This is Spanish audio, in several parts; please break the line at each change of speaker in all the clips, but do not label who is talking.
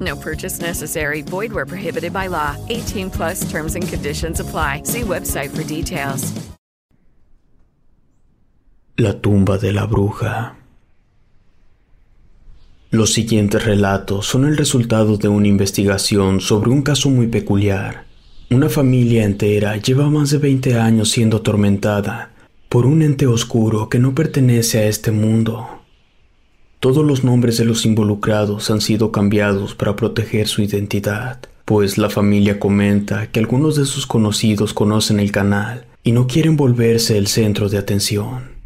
No purchase necessary. Void where prohibited by law. 18 plus terms and conditions apply. See website for details.
La tumba de la bruja. Los siguientes relatos son el resultado de una investigación sobre un caso muy peculiar. Una familia entera lleva más de 20 años siendo atormentada por un ente oscuro que no pertenece a este mundo. Todos los nombres de los involucrados han sido cambiados para proteger su identidad, pues la familia comenta que algunos de sus conocidos conocen el canal y no quieren volverse el centro de atención.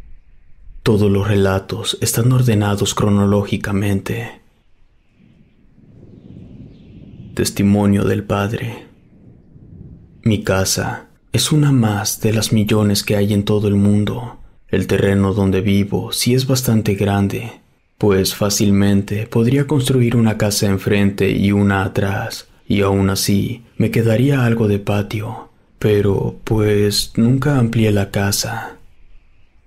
Todos los relatos están ordenados cronológicamente. Testimonio del Padre. Mi casa es una más de las millones que hay en todo el mundo. El terreno donde vivo sí es bastante grande, pues fácilmente podría construir una casa enfrente y una atrás, y aún así me quedaría algo de patio, pero pues nunca amplié la casa.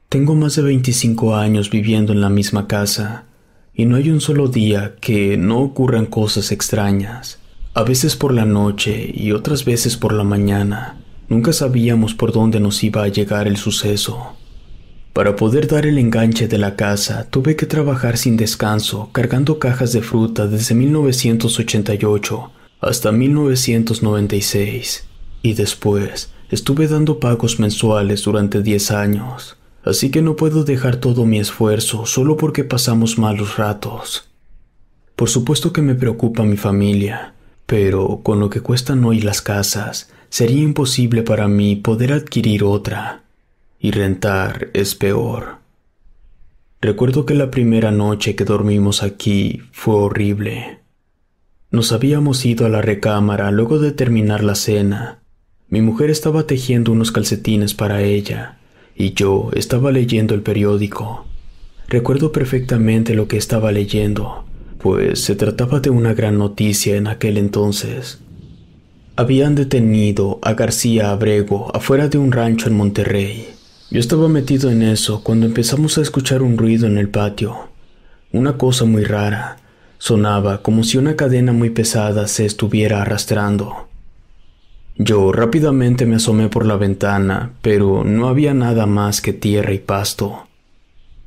Tengo más de 25 años viviendo en la misma casa, y no hay un solo día que no ocurran cosas extrañas, a veces por la noche y otras veces por la mañana. Nunca sabíamos por dónde nos iba a llegar el suceso. Para poder dar el enganche de la casa, tuve que trabajar sin descanso, cargando cajas de fruta desde 1988 hasta 1996. Y después, estuve dando pagos mensuales durante 10 años. Así que no puedo dejar todo mi esfuerzo solo porque pasamos malos ratos. Por supuesto que me preocupa mi familia, pero con lo que cuestan hoy las casas, sería imposible para mí poder adquirir otra y rentar es peor. Recuerdo que la primera noche que dormimos aquí fue horrible. Nos habíamos ido a la recámara luego de terminar la cena. Mi mujer estaba tejiendo unos calcetines para ella y yo estaba leyendo el periódico. Recuerdo perfectamente lo que estaba leyendo, pues se trataba de una gran noticia en aquel entonces. Habían detenido a García Abrego afuera de un rancho en Monterrey. Yo estaba metido en eso cuando empezamos a escuchar un ruido en el patio. Una cosa muy rara. Sonaba como si una cadena muy pesada se estuviera arrastrando. Yo rápidamente me asomé por la ventana, pero no había nada más que tierra y pasto.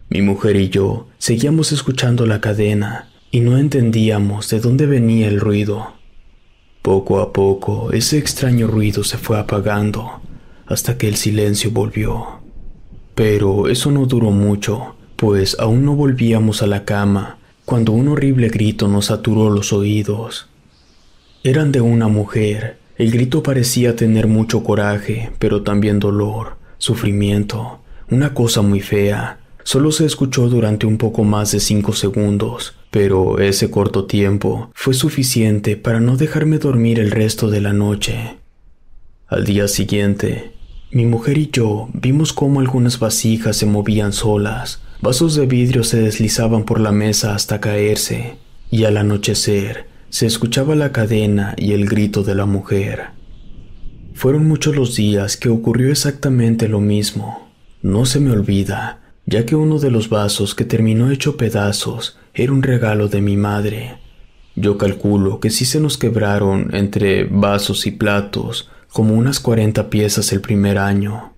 Mi mujer y yo seguíamos escuchando la cadena y no entendíamos de dónde venía el ruido. Poco a poco ese extraño ruido se fue apagando hasta que el silencio volvió. Pero eso no duró mucho, pues aún no volvíamos a la cama cuando un horrible grito nos saturó los oídos. Eran de una mujer. El grito parecía tener mucho coraje, pero también dolor, sufrimiento, una cosa muy fea. Solo se escuchó durante un poco más de cinco segundos, pero ese corto tiempo fue suficiente para no dejarme dormir el resto de la noche. Al día siguiente, mi mujer y yo vimos cómo algunas vasijas se movían solas, vasos de vidrio se deslizaban por la mesa hasta caerse, y al anochecer se escuchaba la cadena y el grito de la mujer. Fueron muchos los días que ocurrió exactamente lo mismo. No se me olvida, ya que uno de los vasos que terminó hecho pedazos era un regalo de mi madre. Yo calculo que si se nos quebraron entre vasos y platos como unas 40 piezas el primer año.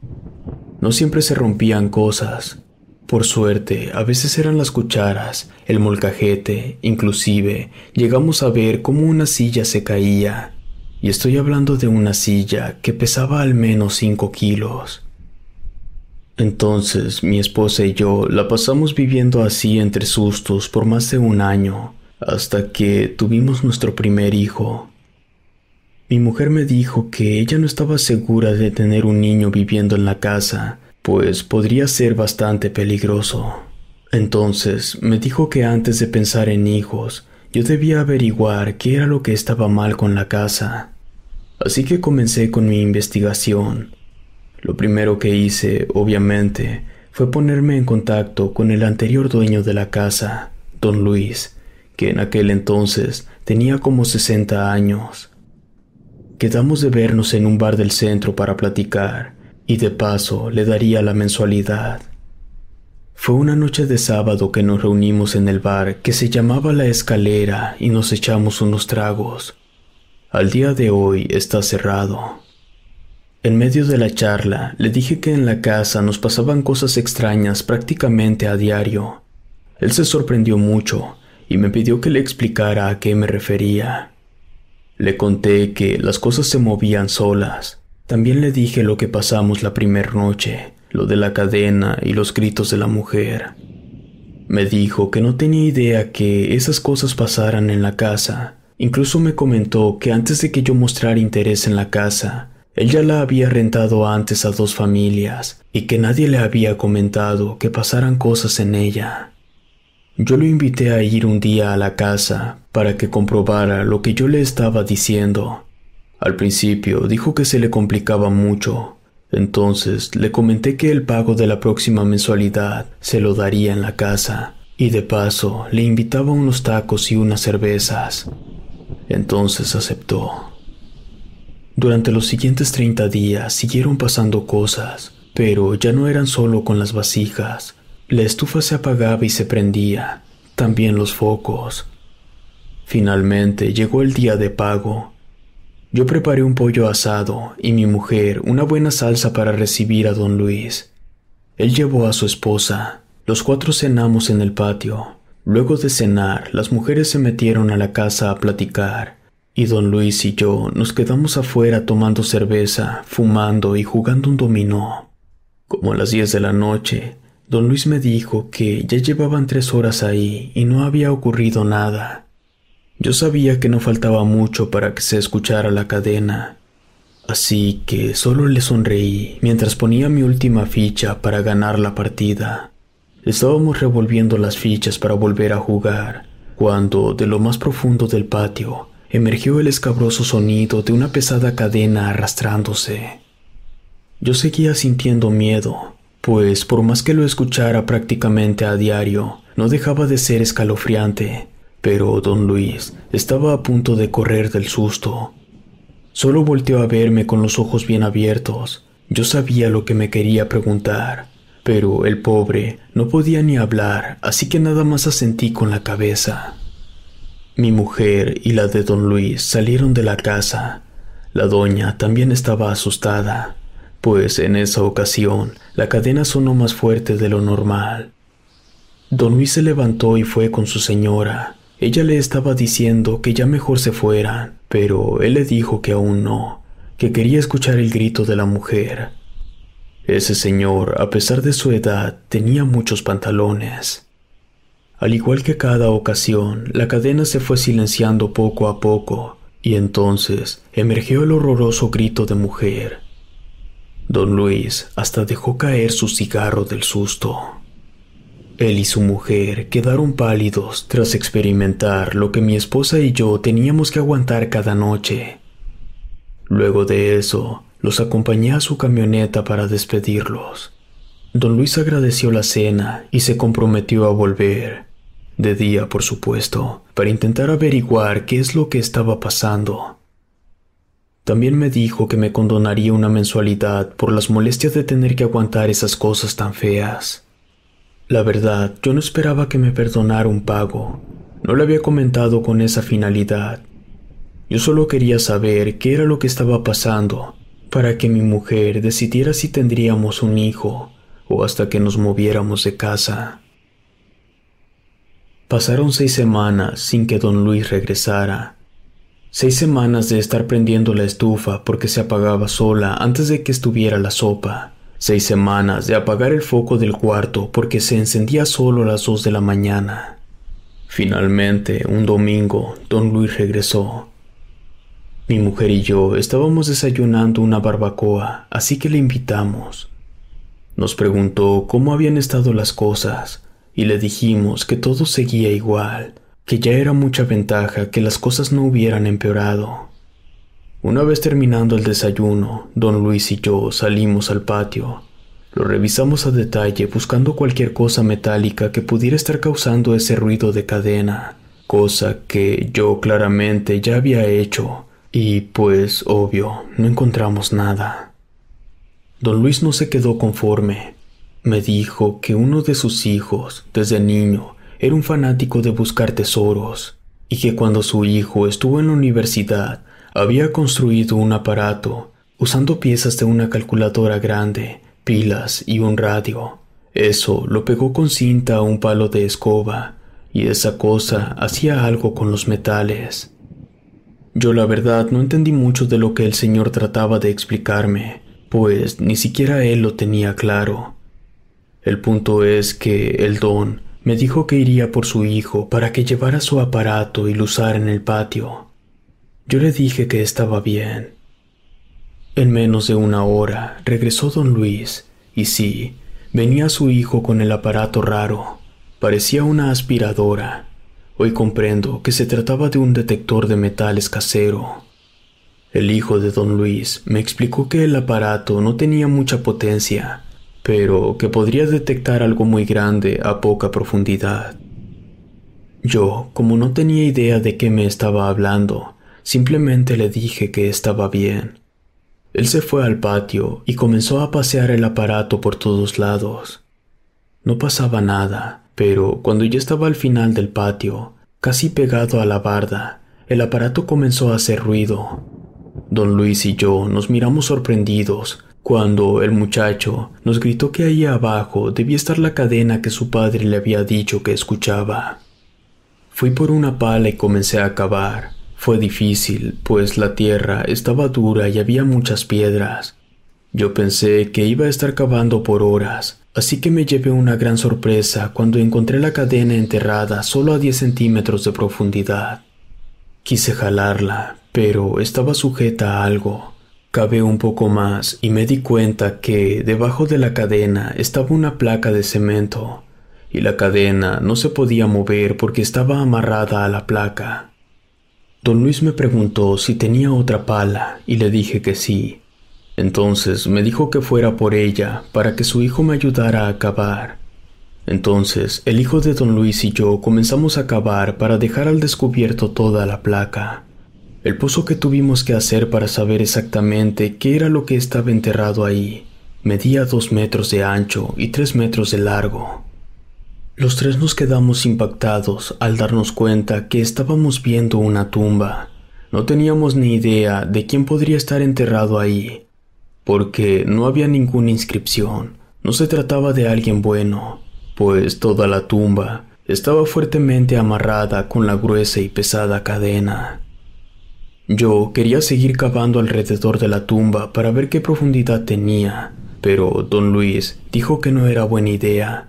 No siempre se rompían cosas. Por suerte, a veces eran las cucharas, el molcajete, inclusive llegamos a ver cómo una silla se caía. Y estoy hablando de una silla que pesaba al menos 5 kilos. Entonces mi esposa y yo la pasamos viviendo así entre sustos por más de un año, hasta que tuvimos nuestro primer hijo. Mi mujer me dijo que ella no estaba segura de tener un niño viviendo en la casa, pues podría ser bastante peligroso. Entonces me dijo que antes de pensar en hijos, yo debía averiguar qué era lo que estaba mal con la casa. Así que comencé con mi investigación. Lo primero que hice, obviamente, fue ponerme en contacto con el anterior dueño de la casa, don Luis, que en aquel entonces tenía como 60 años. Quedamos de vernos en un bar del centro para platicar, y de paso le daría la mensualidad. Fue una noche de sábado que nos reunimos en el bar que se llamaba La Escalera y nos echamos unos tragos. Al día de hoy está cerrado. En medio de la charla le dije que en la casa nos pasaban cosas extrañas prácticamente a diario. Él se sorprendió mucho y me pidió que le explicara a qué me refería. Le conté que las cosas se movían solas. También le dije lo que pasamos la primera noche lo de la cadena y los gritos de la mujer. Me dijo que no tenía idea que esas cosas pasaran en la casa. Incluso me comentó que antes de que yo mostrara interés en la casa, él ya la había rentado antes a dos familias y que nadie le había comentado que pasaran cosas en ella. Yo lo invité a ir un día a la casa para que comprobara lo que yo le estaba diciendo. Al principio dijo que se le complicaba mucho, entonces le comenté que el pago de la próxima mensualidad se lo daría en la casa y de paso le invitaba unos tacos y unas cervezas. Entonces aceptó. Durante los siguientes 30 días siguieron pasando cosas, pero ya no eran solo con las vasijas. La estufa se apagaba y se prendía, también los focos. Finalmente llegó el día de pago yo preparé un pollo asado y mi mujer una buena salsa para recibir a don Luis. Él llevó a su esposa. Los cuatro cenamos en el patio. Luego de cenar, las mujeres se metieron a la casa a platicar, y don Luis y yo nos quedamos afuera tomando cerveza, fumando y jugando un dominó. Como a las diez de la noche, don Luis me dijo que ya llevaban tres horas ahí y no había ocurrido nada. Yo sabía que no faltaba mucho para que se escuchara la cadena, así que solo le sonreí mientras ponía mi última ficha para ganar la partida. Estábamos revolviendo las fichas para volver a jugar, cuando de lo más profundo del patio emergió el escabroso sonido de una pesada cadena arrastrándose. Yo seguía sintiendo miedo, pues por más que lo escuchara prácticamente a diario, no dejaba de ser escalofriante pero don Luis estaba a punto de correr del susto. Solo volteó a verme con los ojos bien abiertos. Yo sabía lo que me quería preguntar, pero el pobre no podía ni hablar, así que nada más asentí con la cabeza. Mi mujer y la de don Luis salieron de la casa. La doña también estaba asustada, pues en esa ocasión la cadena sonó más fuerte de lo normal. Don Luis se levantó y fue con su señora. Ella le estaba diciendo que ya mejor se fueran, pero él le dijo que aún no, que quería escuchar el grito de la mujer. Ese señor, a pesar de su edad, tenía muchos pantalones. Al igual que cada ocasión, la cadena se fue silenciando poco a poco, y entonces emergió el horroroso grito de mujer. Don Luis hasta dejó caer su cigarro del susto. Él y su mujer quedaron pálidos tras experimentar lo que mi esposa y yo teníamos que aguantar cada noche. Luego de eso, los acompañé a su camioneta para despedirlos. Don Luis agradeció la cena y se comprometió a volver, de día por supuesto, para intentar averiguar qué es lo que estaba pasando. También me dijo que me condonaría una mensualidad por las molestias de tener que aguantar esas cosas tan feas. La verdad, yo no esperaba que me perdonara un pago. No lo había comentado con esa finalidad. Yo solo quería saber qué era lo que estaba pasando para que mi mujer decidiera si tendríamos un hijo o hasta que nos moviéramos de casa. Pasaron seis semanas sin que don Luis regresara. Seis semanas de estar prendiendo la estufa porque se apagaba sola antes de que estuviera la sopa seis semanas de apagar el foco del cuarto porque se encendía solo a las dos de la mañana. Finalmente, un domingo, don Luis regresó. Mi mujer y yo estábamos desayunando una barbacoa, así que le invitamos. Nos preguntó cómo habían estado las cosas y le dijimos que todo seguía igual, que ya era mucha ventaja que las cosas no hubieran empeorado. Una vez terminando el desayuno, don Luis y yo salimos al patio. Lo revisamos a detalle buscando cualquier cosa metálica que pudiera estar causando ese ruido de cadena, cosa que yo claramente ya había hecho, y pues obvio, no encontramos nada. Don Luis no se quedó conforme. Me dijo que uno de sus hijos, desde niño, era un fanático de buscar tesoros, y que cuando su hijo estuvo en la universidad había construido un aparato usando piezas de una calculadora grande, pilas y un radio. Eso lo pegó con cinta a un palo de escoba y esa cosa hacía algo con los metales. Yo la verdad no entendí mucho de lo que el señor trataba de explicarme, pues ni siquiera él lo tenía claro. El punto es que el don me dijo que iría por su hijo para que llevara su aparato y lo usara en el patio. Yo le dije que estaba bien. En menos de una hora regresó don Luis, y sí, venía su hijo con el aparato raro. Parecía una aspiradora. Hoy comprendo que se trataba de un detector de metales casero. El hijo de don Luis me explicó que el aparato no tenía mucha potencia, pero que podría detectar algo muy grande a poca profundidad. Yo, como no tenía idea de qué me estaba hablando, Simplemente le dije que estaba bien. Él se fue al patio y comenzó a pasear el aparato por todos lados. No pasaba nada, pero cuando ya estaba al final del patio, casi pegado a la barda, el aparato comenzó a hacer ruido. Don Luis y yo nos miramos sorprendidos cuando el muchacho nos gritó que ahí abajo debía estar la cadena que su padre le había dicho que escuchaba. Fui por una pala y comencé a cavar. Fue difícil, pues la tierra estaba dura y había muchas piedras. Yo pensé que iba a estar cavando por horas, así que me llevé una gran sorpresa cuando encontré la cadena enterrada solo a 10 centímetros de profundidad. Quise jalarla, pero estaba sujeta a algo. Cavé un poco más y me di cuenta que debajo de la cadena estaba una placa de cemento, y la cadena no se podía mover porque estaba amarrada a la placa. Don Luis me preguntó si tenía otra pala y le dije que sí. Entonces me dijo que fuera por ella para que su hijo me ayudara a cavar. Entonces el hijo de don Luis y yo comenzamos a cavar para dejar al descubierto toda la placa. El pozo que tuvimos que hacer para saber exactamente qué era lo que estaba enterrado ahí medía dos metros de ancho y tres metros de largo. Los tres nos quedamos impactados al darnos cuenta que estábamos viendo una tumba. No teníamos ni idea de quién podría estar enterrado ahí, porque no había ninguna inscripción. No se trataba de alguien bueno, pues toda la tumba estaba fuertemente amarrada con la gruesa y pesada cadena. Yo quería seguir cavando alrededor de la tumba para ver qué profundidad tenía, pero don Luis dijo que no era buena idea,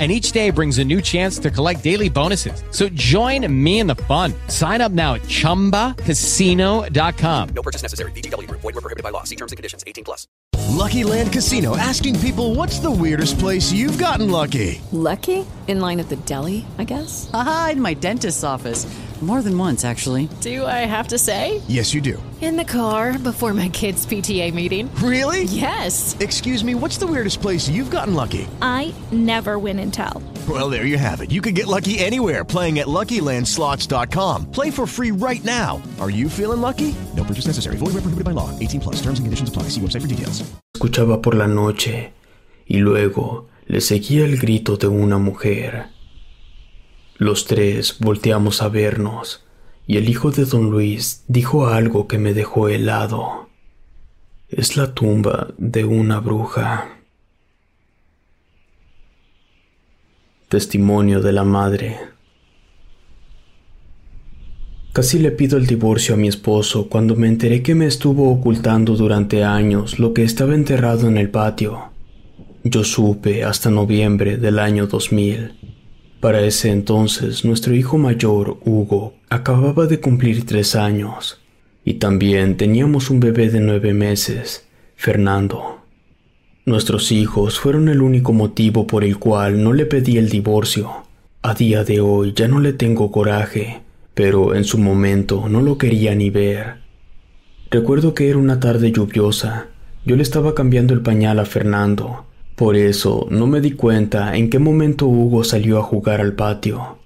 and each day brings a new chance to collect daily bonuses. So join me in the fun. Sign up now at ChumbaCasino.com.
No purchase necessary. VGW. Void were prohibited by law. See terms and conditions. 18 plus.
Lucky Land Casino. Asking people, what's the weirdest place you've gotten lucky?
Lucky? In line at the deli, I guess?
Aha, in my dentist's office. More than once, actually.
Do I have to say?
Yes, you do.
In the car before my kids' PTA meeting.
Really?
Yes.
Excuse me, what's the weirdest place you've gotten lucky?
I never win and tell.
Well, there you have it. You can get lucky anywhere playing at LuckyLandSlots.com. Play for free right now. Are you feeling lucky? No purchase necessary. Void where prohibited by law. 18 plus. Terms and conditions apply. See website for details.
Escuchaba por la noche y luego le seguía el grito de una mujer. Los tres volteamos a vernos y el hijo de don Luis dijo algo que me dejó helado. Es la tumba de una bruja. Testimonio de la madre. Casi le pido el divorcio a mi esposo cuando me enteré que me estuvo ocultando durante años lo que estaba enterrado en el patio. Yo supe hasta noviembre del año 2000 para ese entonces, nuestro hijo mayor, Hugo, acababa de cumplir tres años, y también teníamos un bebé de nueve meses, Fernando. Nuestros hijos fueron el único motivo por el cual no le pedí el divorcio. A día de hoy ya no le tengo coraje, pero en su momento no lo quería ni ver. Recuerdo que era una tarde lluviosa. Yo le estaba cambiando el pañal a Fernando, por eso no me di cuenta en qué momento Hugo salió a jugar al patio.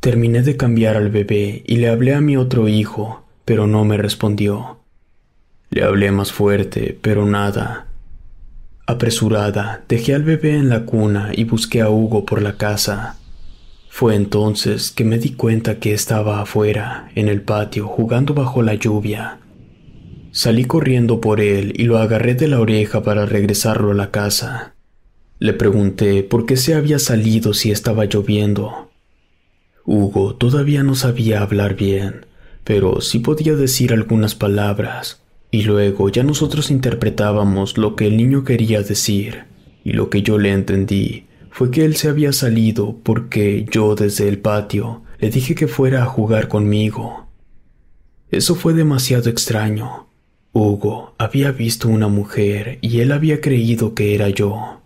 Terminé de cambiar al bebé y le hablé a mi otro hijo, pero no me respondió. Le hablé más fuerte, pero nada. Apresurada, dejé al bebé en la cuna y busqué a Hugo por la casa. Fue entonces que me di cuenta que estaba afuera, en el patio, jugando bajo la lluvia. Salí corriendo por él y lo agarré de la oreja para regresarlo a la casa. Le pregunté por qué se había salido si estaba lloviendo. Hugo todavía no sabía hablar bien, pero sí podía decir algunas palabras, y luego ya nosotros interpretábamos lo que el niño quería decir, y lo que yo le entendí fue que él se había salido porque yo desde el patio le dije que fuera a jugar conmigo. Eso fue demasiado extraño, Hugo había visto una mujer y él había creído que era yo.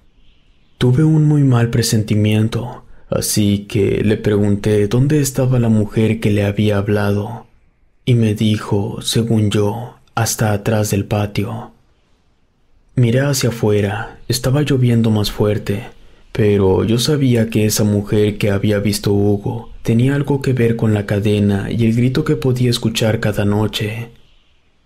Tuve un muy mal presentimiento, así que le pregunté dónde estaba la mujer que le había hablado, y me dijo, según yo, hasta atrás del patio. Miré hacia afuera, estaba lloviendo más fuerte, pero yo sabía que esa mujer que había visto Hugo tenía algo que ver con la cadena y el grito que podía escuchar cada noche.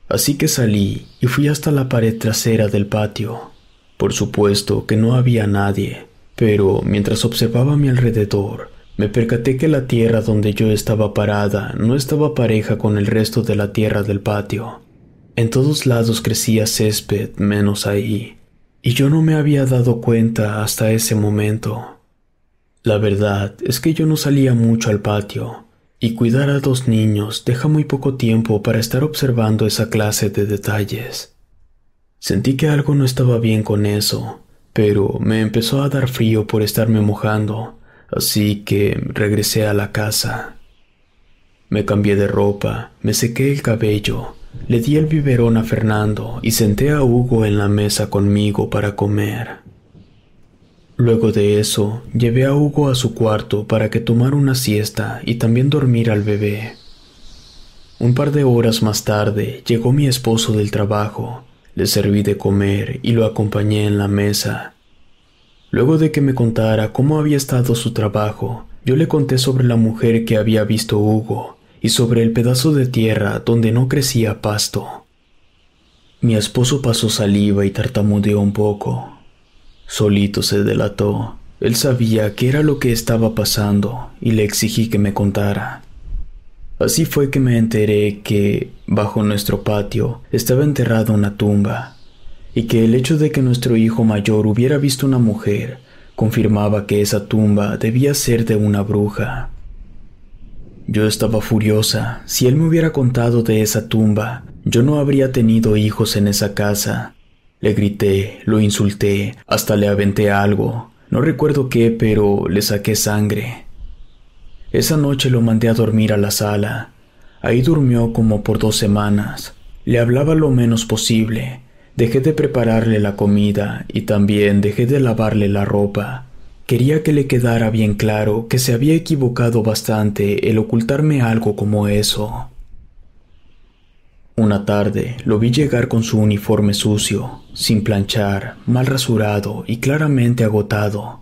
Así que salí y fui hasta la pared trasera del patio. Por supuesto que no había nadie, pero mientras observaba a mi alrededor, me percaté que la tierra donde yo estaba parada no estaba pareja con el resto de la tierra del patio. En todos lados crecía césped menos ahí, y yo no me había dado cuenta hasta ese momento. La verdad es que yo no salía mucho al patio, y cuidar a dos niños deja muy poco tiempo para estar observando esa clase de detalles. Sentí que algo no estaba bien con eso, pero me empezó a dar frío por estarme mojando, así que regresé a la casa. Me cambié de ropa, me sequé el cabello, le di el biberón a Fernando y senté a Hugo en la mesa conmigo para comer. Luego de eso, llevé a Hugo a su cuarto para que tomara una siesta y también dormir al bebé. Un par de horas más tarde llegó mi esposo del trabajo, le serví de comer y lo acompañé en la mesa. Luego de que me contara cómo había estado su trabajo, yo le conté sobre la mujer que había visto Hugo y sobre el pedazo de tierra donde no crecía pasto. Mi esposo pasó saliva y tartamudeó un poco, Solito se delató. Él sabía qué era lo que estaba pasando y le exigí que me contara. Así fue que me enteré que, bajo nuestro patio, estaba enterrada una tumba, y que el hecho de que nuestro hijo mayor hubiera visto una mujer confirmaba que esa tumba debía ser de una bruja. Yo estaba furiosa. Si él me hubiera contado de esa tumba, yo no habría tenido hijos en esa casa, le grité, lo insulté, hasta le aventé algo. No recuerdo qué, pero le saqué sangre. Esa noche lo mandé a dormir a la sala. Ahí durmió como por dos semanas. Le hablaba lo menos posible. Dejé de prepararle la comida y también dejé de lavarle la ropa. Quería que le quedara bien claro que se había equivocado bastante el ocultarme algo como eso. Una tarde lo vi llegar con su uniforme sucio, sin planchar, mal rasurado y claramente agotado.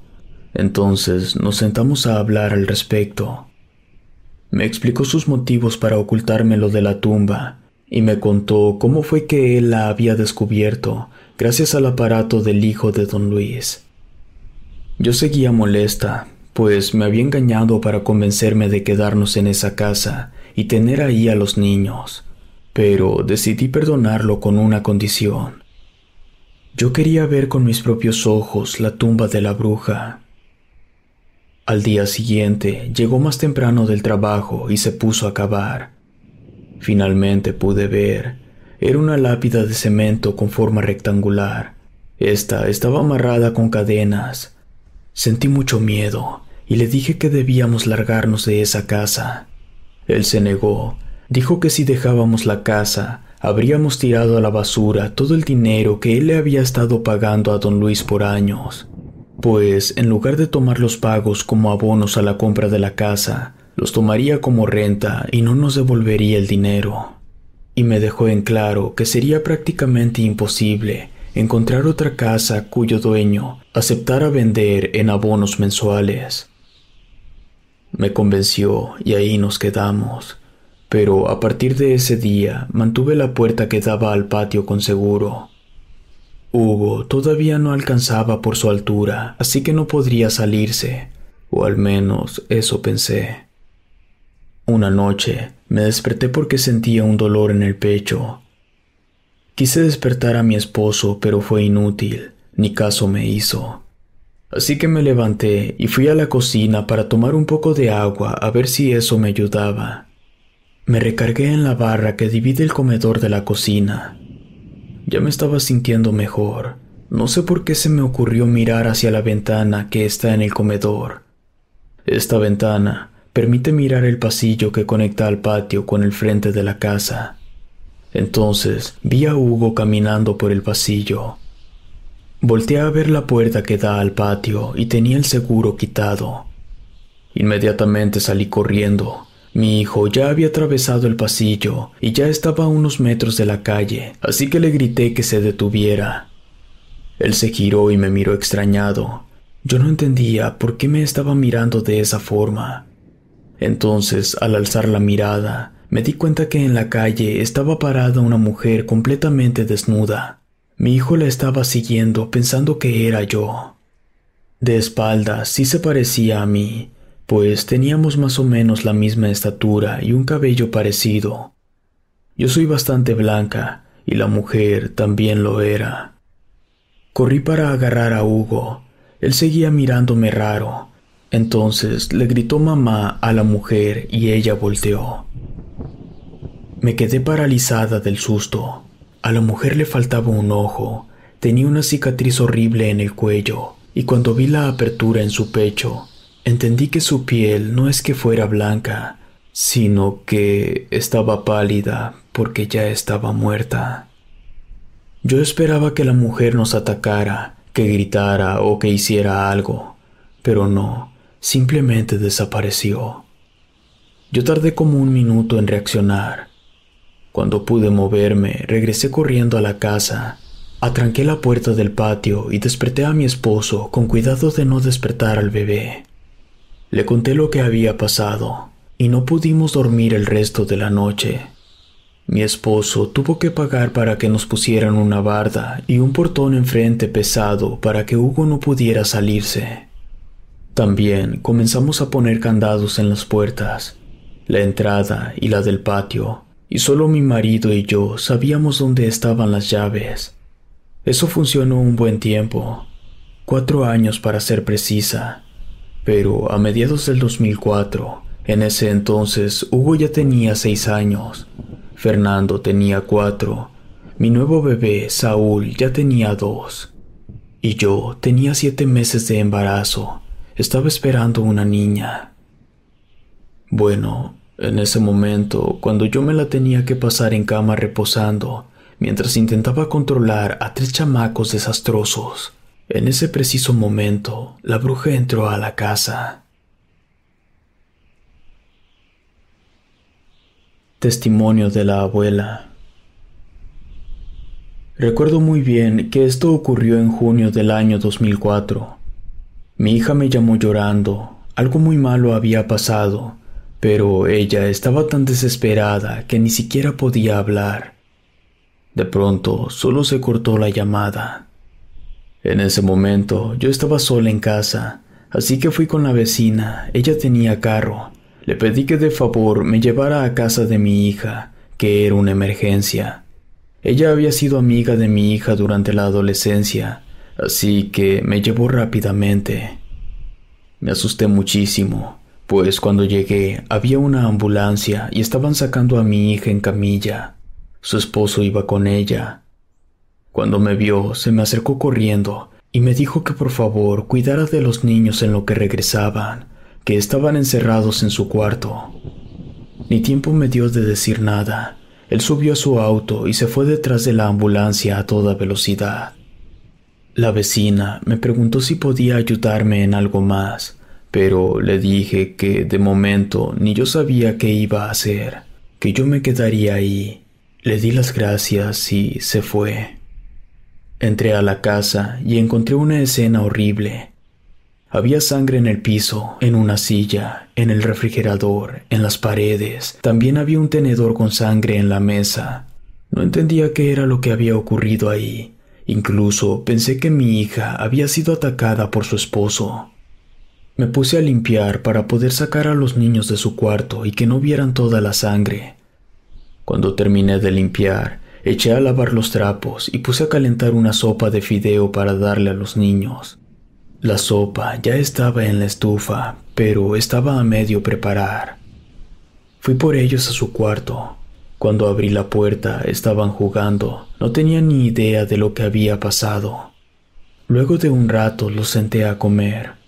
Entonces nos sentamos a hablar al respecto. Me explicó sus motivos para ocultármelo de la tumba y me contó cómo fue que él la había descubierto gracias al aparato del hijo de don Luis. Yo seguía molesta, pues me había engañado para convencerme de quedarnos en esa casa y tener ahí a los niños, pero decidí perdonarlo con una condición. Yo quería ver con mis propios ojos la tumba de la bruja. Al día siguiente llegó más temprano del trabajo y se puso a cavar. Finalmente pude ver. Era una lápida de cemento con forma rectangular. Esta estaba amarrada con cadenas. Sentí mucho miedo y le dije que debíamos largarnos de esa casa. Él se negó. Dijo que si dejábamos la casa, habríamos tirado a la basura todo el dinero que él le había estado pagando a don Luis por años, pues en lugar de tomar los pagos como abonos a la compra de la casa, los tomaría como renta y no nos devolvería el dinero. Y me dejó en claro que sería prácticamente imposible encontrar otra casa cuyo dueño aceptara vender en abonos mensuales. Me convenció y ahí nos quedamos pero a partir de ese día mantuve la puerta que daba al patio con seguro. Hugo todavía no alcanzaba por su altura, así que no podría salirse, o al menos eso pensé. Una noche me desperté porque sentía un dolor en el pecho. Quise despertar a mi esposo, pero fue inútil, ni caso me hizo. Así que me levanté y fui a la cocina para tomar un poco de agua a ver si eso me ayudaba. Me recargué en la barra que divide el comedor de la cocina. Ya me estaba sintiendo mejor. No sé por qué se me ocurrió mirar hacia la ventana que está en el comedor. Esta ventana permite mirar el pasillo que conecta al patio con el frente de la casa. Entonces vi a Hugo caminando por el pasillo. Volteé a ver la puerta que da al patio y tenía el seguro quitado. Inmediatamente salí corriendo mi hijo ya había atravesado el pasillo y ya estaba a unos metros de la calle, así que le grité que se detuviera. Él se giró y me miró extrañado. Yo no entendía por qué me estaba mirando de esa forma. Entonces, al alzar la mirada, me di cuenta que en la calle estaba parada una mujer completamente desnuda. Mi hijo la estaba siguiendo pensando que era yo. De espaldas sí se parecía a mí, pues teníamos más o menos la misma estatura y un cabello parecido. Yo soy bastante blanca y la mujer también lo era. Corrí para agarrar a Hugo. Él seguía mirándome raro. Entonces le gritó mamá a la mujer y ella volteó. Me quedé paralizada del susto. A la mujer le faltaba un ojo, tenía una cicatriz horrible en el cuello, y cuando vi la apertura en su pecho, Entendí que su piel no es que fuera blanca, sino que estaba pálida porque ya estaba muerta. Yo esperaba que la mujer nos atacara, que gritara o que hiciera algo, pero no, simplemente desapareció. Yo tardé como un minuto en reaccionar. Cuando pude moverme, regresé corriendo a la casa, atranqué la puerta del patio y desperté a mi esposo con cuidado de no despertar al bebé. Le conté lo que había pasado y no pudimos dormir el resto de la noche. Mi esposo tuvo que pagar para que nos pusieran una barda y un portón enfrente pesado para que Hugo no pudiera salirse. También comenzamos a poner candados en las puertas, la entrada y la del patio, y solo mi marido y yo sabíamos dónde estaban las llaves. Eso funcionó un buen tiempo, cuatro años para ser precisa. Pero a mediados del 2004, en ese entonces Hugo ya tenía seis años, Fernando tenía cuatro, mi nuevo bebé Saúl ya tenía dos, y yo tenía siete meses de embarazo, estaba esperando una niña. Bueno, en ese momento, cuando yo me la tenía que pasar en cama reposando, mientras intentaba controlar a tres chamacos desastrosos, en ese preciso momento, la bruja entró a la casa. Testimonio de la abuela. Recuerdo muy bien que esto ocurrió en junio del año 2004. Mi hija me llamó llorando, algo muy malo había pasado, pero ella estaba tan desesperada que ni siquiera podía hablar. De pronto solo se cortó la llamada. En ese momento yo estaba sola en casa, así que fui con la vecina, ella tenía carro, Le pedí que de favor me llevara a casa de mi hija, que era una emergencia. Ella había sido amiga de mi hija durante la adolescencia, así que me llevó rápidamente. Me asusté muchísimo, pues cuando llegué había una ambulancia y estaban sacando a mi hija en camilla. Su esposo iba con ella. Cuando me vio, se me acercó corriendo y me dijo que por favor cuidara de los niños en lo que regresaban, que estaban encerrados en su cuarto. Ni tiempo me dio de decir nada. Él subió a su auto y se fue detrás de la ambulancia a toda velocidad. La vecina me preguntó si podía ayudarme en algo más, pero le dije que de momento ni yo sabía qué iba a hacer, que yo me quedaría ahí. Le di las gracias y se fue. Entré a la casa y encontré una escena horrible. Había sangre en el piso, en una silla, en el refrigerador, en las paredes. También había un tenedor con sangre en la mesa. No entendía qué era lo que había ocurrido ahí. Incluso pensé que mi hija había sido atacada por su esposo. Me puse a limpiar para poder sacar a los niños de su cuarto y que no vieran toda la sangre. Cuando terminé de limpiar, eché a lavar los trapos y puse a calentar una sopa de fideo para darle a los niños. La sopa ya estaba en la estufa, pero estaba a medio preparar. Fui por ellos a su cuarto. Cuando abrí la puerta estaban jugando. No tenía ni idea de lo que había pasado. Luego de un rato los senté a comer.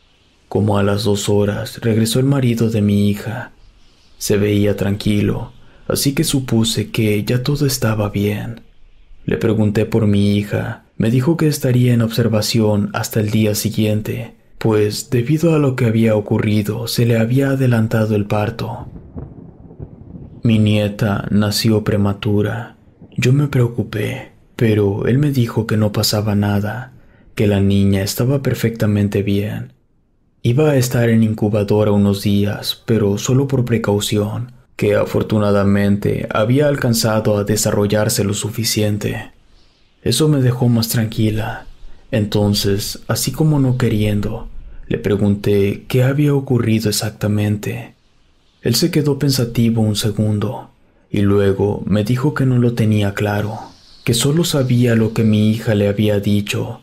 Como a las dos horas regresó el marido de mi hija. Se veía tranquilo, así que supuse que ya todo estaba bien. Le pregunté por mi hija. Me dijo que estaría en observación hasta el día siguiente, pues debido a lo que había ocurrido se le había adelantado el parto. Mi nieta nació prematura. Yo me preocupé, pero él me dijo que no pasaba nada, que la niña estaba perfectamente bien. Iba a estar en incubadora unos días, pero solo por precaución, que afortunadamente había alcanzado a desarrollarse lo suficiente. Eso me dejó más tranquila. Entonces, así como no queriendo, le pregunté qué había ocurrido exactamente. Él se quedó pensativo un segundo y luego me dijo que no lo tenía claro, que solo sabía lo que mi hija le había dicho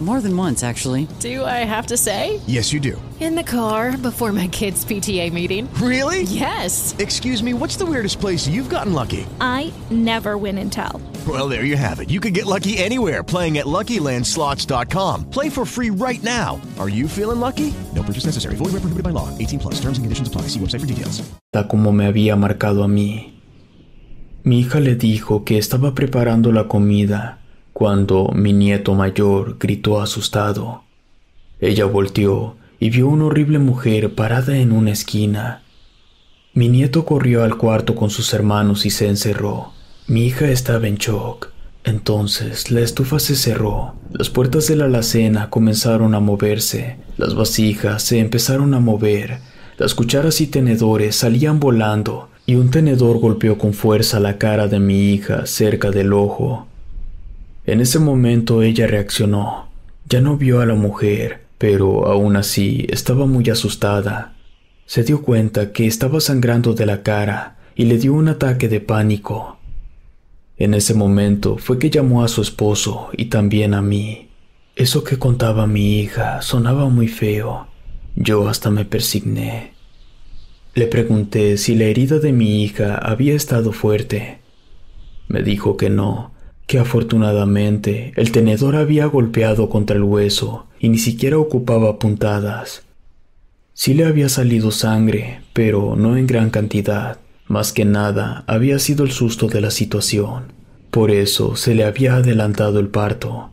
More than once, actually.
Do I have to say?
Yes, you do.
In the car before my kids' PTA meeting.
Really?
Yes.
Excuse me, what's the weirdest place you've gotten lucky?
I never win and tell.
Well, there you have it. You can get lucky anywhere playing at LuckyLandSlots.com. Play for free right now. Are you feeling lucky? No purchase necessary. Void where prohibited by law. 18 plus. Terms and conditions apply. See website for details.
como me había marcado a mí. Mi hija le dijo que estaba preparando la comida cuando mi nieto mayor gritó asustado. Ella volteó y vio una horrible mujer parada en una esquina. Mi nieto corrió al cuarto con sus hermanos y se encerró. Mi hija estaba en shock. Entonces la estufa se cerró, las puertas de la alacena comenzaron a moverse, las vasijas se empezaron a mover, las cucharas y tenedores salían volando y un tenedor golpeó con fuerza la cara de mi hija cerca del ojo. En ese momento ella reaccionó. Ya no vio a la mujer, pero aún así estaba muy asustada. Se dio cuenta que estaba sangrando de la cara y le dio un ataque de pánico. En ese momento fue que llamó a su esposo y también a mí. Eso que contaba mi hija sonaba muy feo. Yo hasta me persigné. Le pregunté si la herida de mi hija había estado fuerte. Me dijo que no, que afortunadamente el tenedor había golpeado contra el hueso y ni siquiera ocupaba puntadas. Sí le había salido sangre, pero no en gran cantidad, Más que nada había sido el susto de la situación. Por eso se le había adelantado el parto.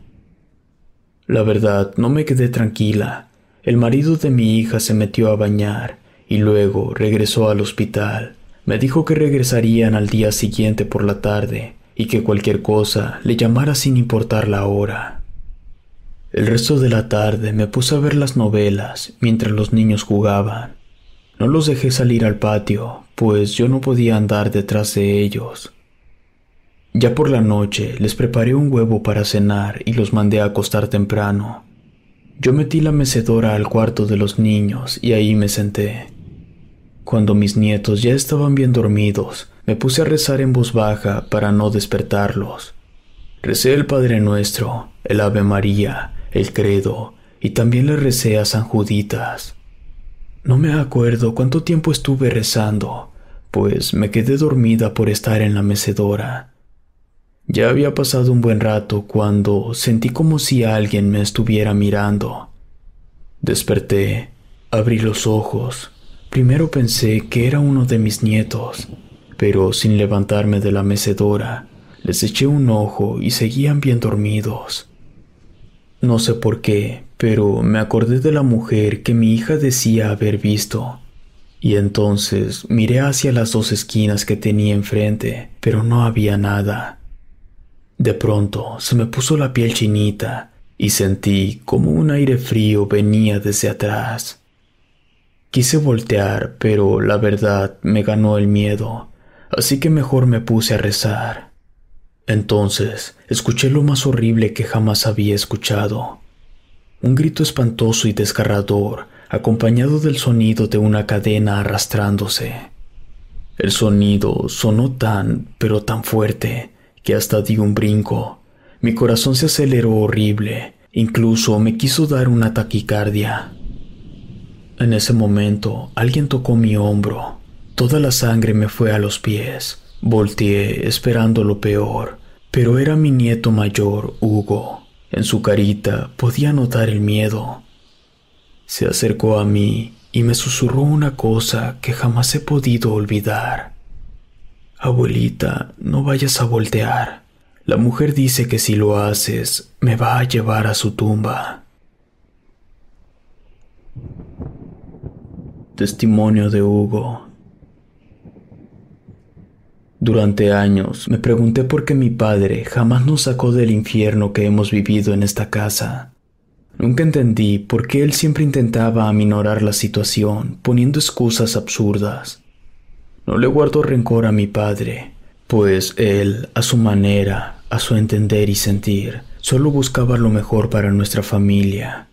La verdad, no me quedé tranquila. El marido de mi hija se metió a bañar y luego regresó al hospital. Me dijo que regresarían al día siguiente por la tarde y que cualquier cosa le llamara sin importar la hora. El resto de la tarde me puse a ver las novelas mientras los niños jugaban. No los dejé salir al patio, pues yo no podía andar detrás de ellos. Ya por la noche les preparé un huevo para cenar y los mandé a acostar temprano. Yo metí la mecedora al cuarto de los niños y ahí me senté. Cuando mis nietos ya estaban bien dormidos, me puse a rezar en voz baja para no despertarlos. Recé el Padre Nuestro, el Ave María, el Credo y también le recé a San Juditas. No me acuerdo cuánto tiempo estuve rezando, pues me quedé dormida por estar en la mecedora. Ya había pasado un buen rato cuando sentí como si alguien me estuviera mirando. Desperté, abrí los ojos. Primero pensé que era uno de mis nietos, pero sin levantarme de la mecedora, les eché un ojo y seguían bien dormidos. No sé por qué, pero me acordé de la mujer que mi hija decía haber visto. Y entonces miré hacia las dos esquinas que tenía enfrente, pero no había nada. De pronto se me puso la piel chinita y sentí como un aire frío venía desde atrás. Quise voltear, pero la verdad me ganó el miedo, así que mejor me puse a rezar. Entonces escuché lo más horrible que jamás había escuchado. Un grito espantoso y desgarrador, acompañado del sonido de una cadena arrastrándose. El sonido sonó tan, pero tan fuerte, que hasta di un brinco. Mi corazón se aceleró horrible, incluso me quiso dar una taquicardia. En ese momento alguien tocó mi hombro. Toda la sangre me fue a los pies. Volteé esperando lo peor, pero era mi nieto mayor, Hugo. En su carita podía notar el miedo. Se acercó a mí y me susurró una cosa que jamás he podido olvidar. Abuelita, no vayas a voltear. La mujer dice que si lo haces, me va a llevar a su tumba. Testimonio de Hugo. Durante años me pregunté por qué mi padre jamás nos sacó del infierno que hemos vivido en esta casa. Nunca entendí por qué él siempre intentaba aminorar la situación poniendo excusas absurdas. No le guardo rencor a mi padre, pues él, a su manera, a su entender y sentir, solo buscaba lo mejor para nuestra familia.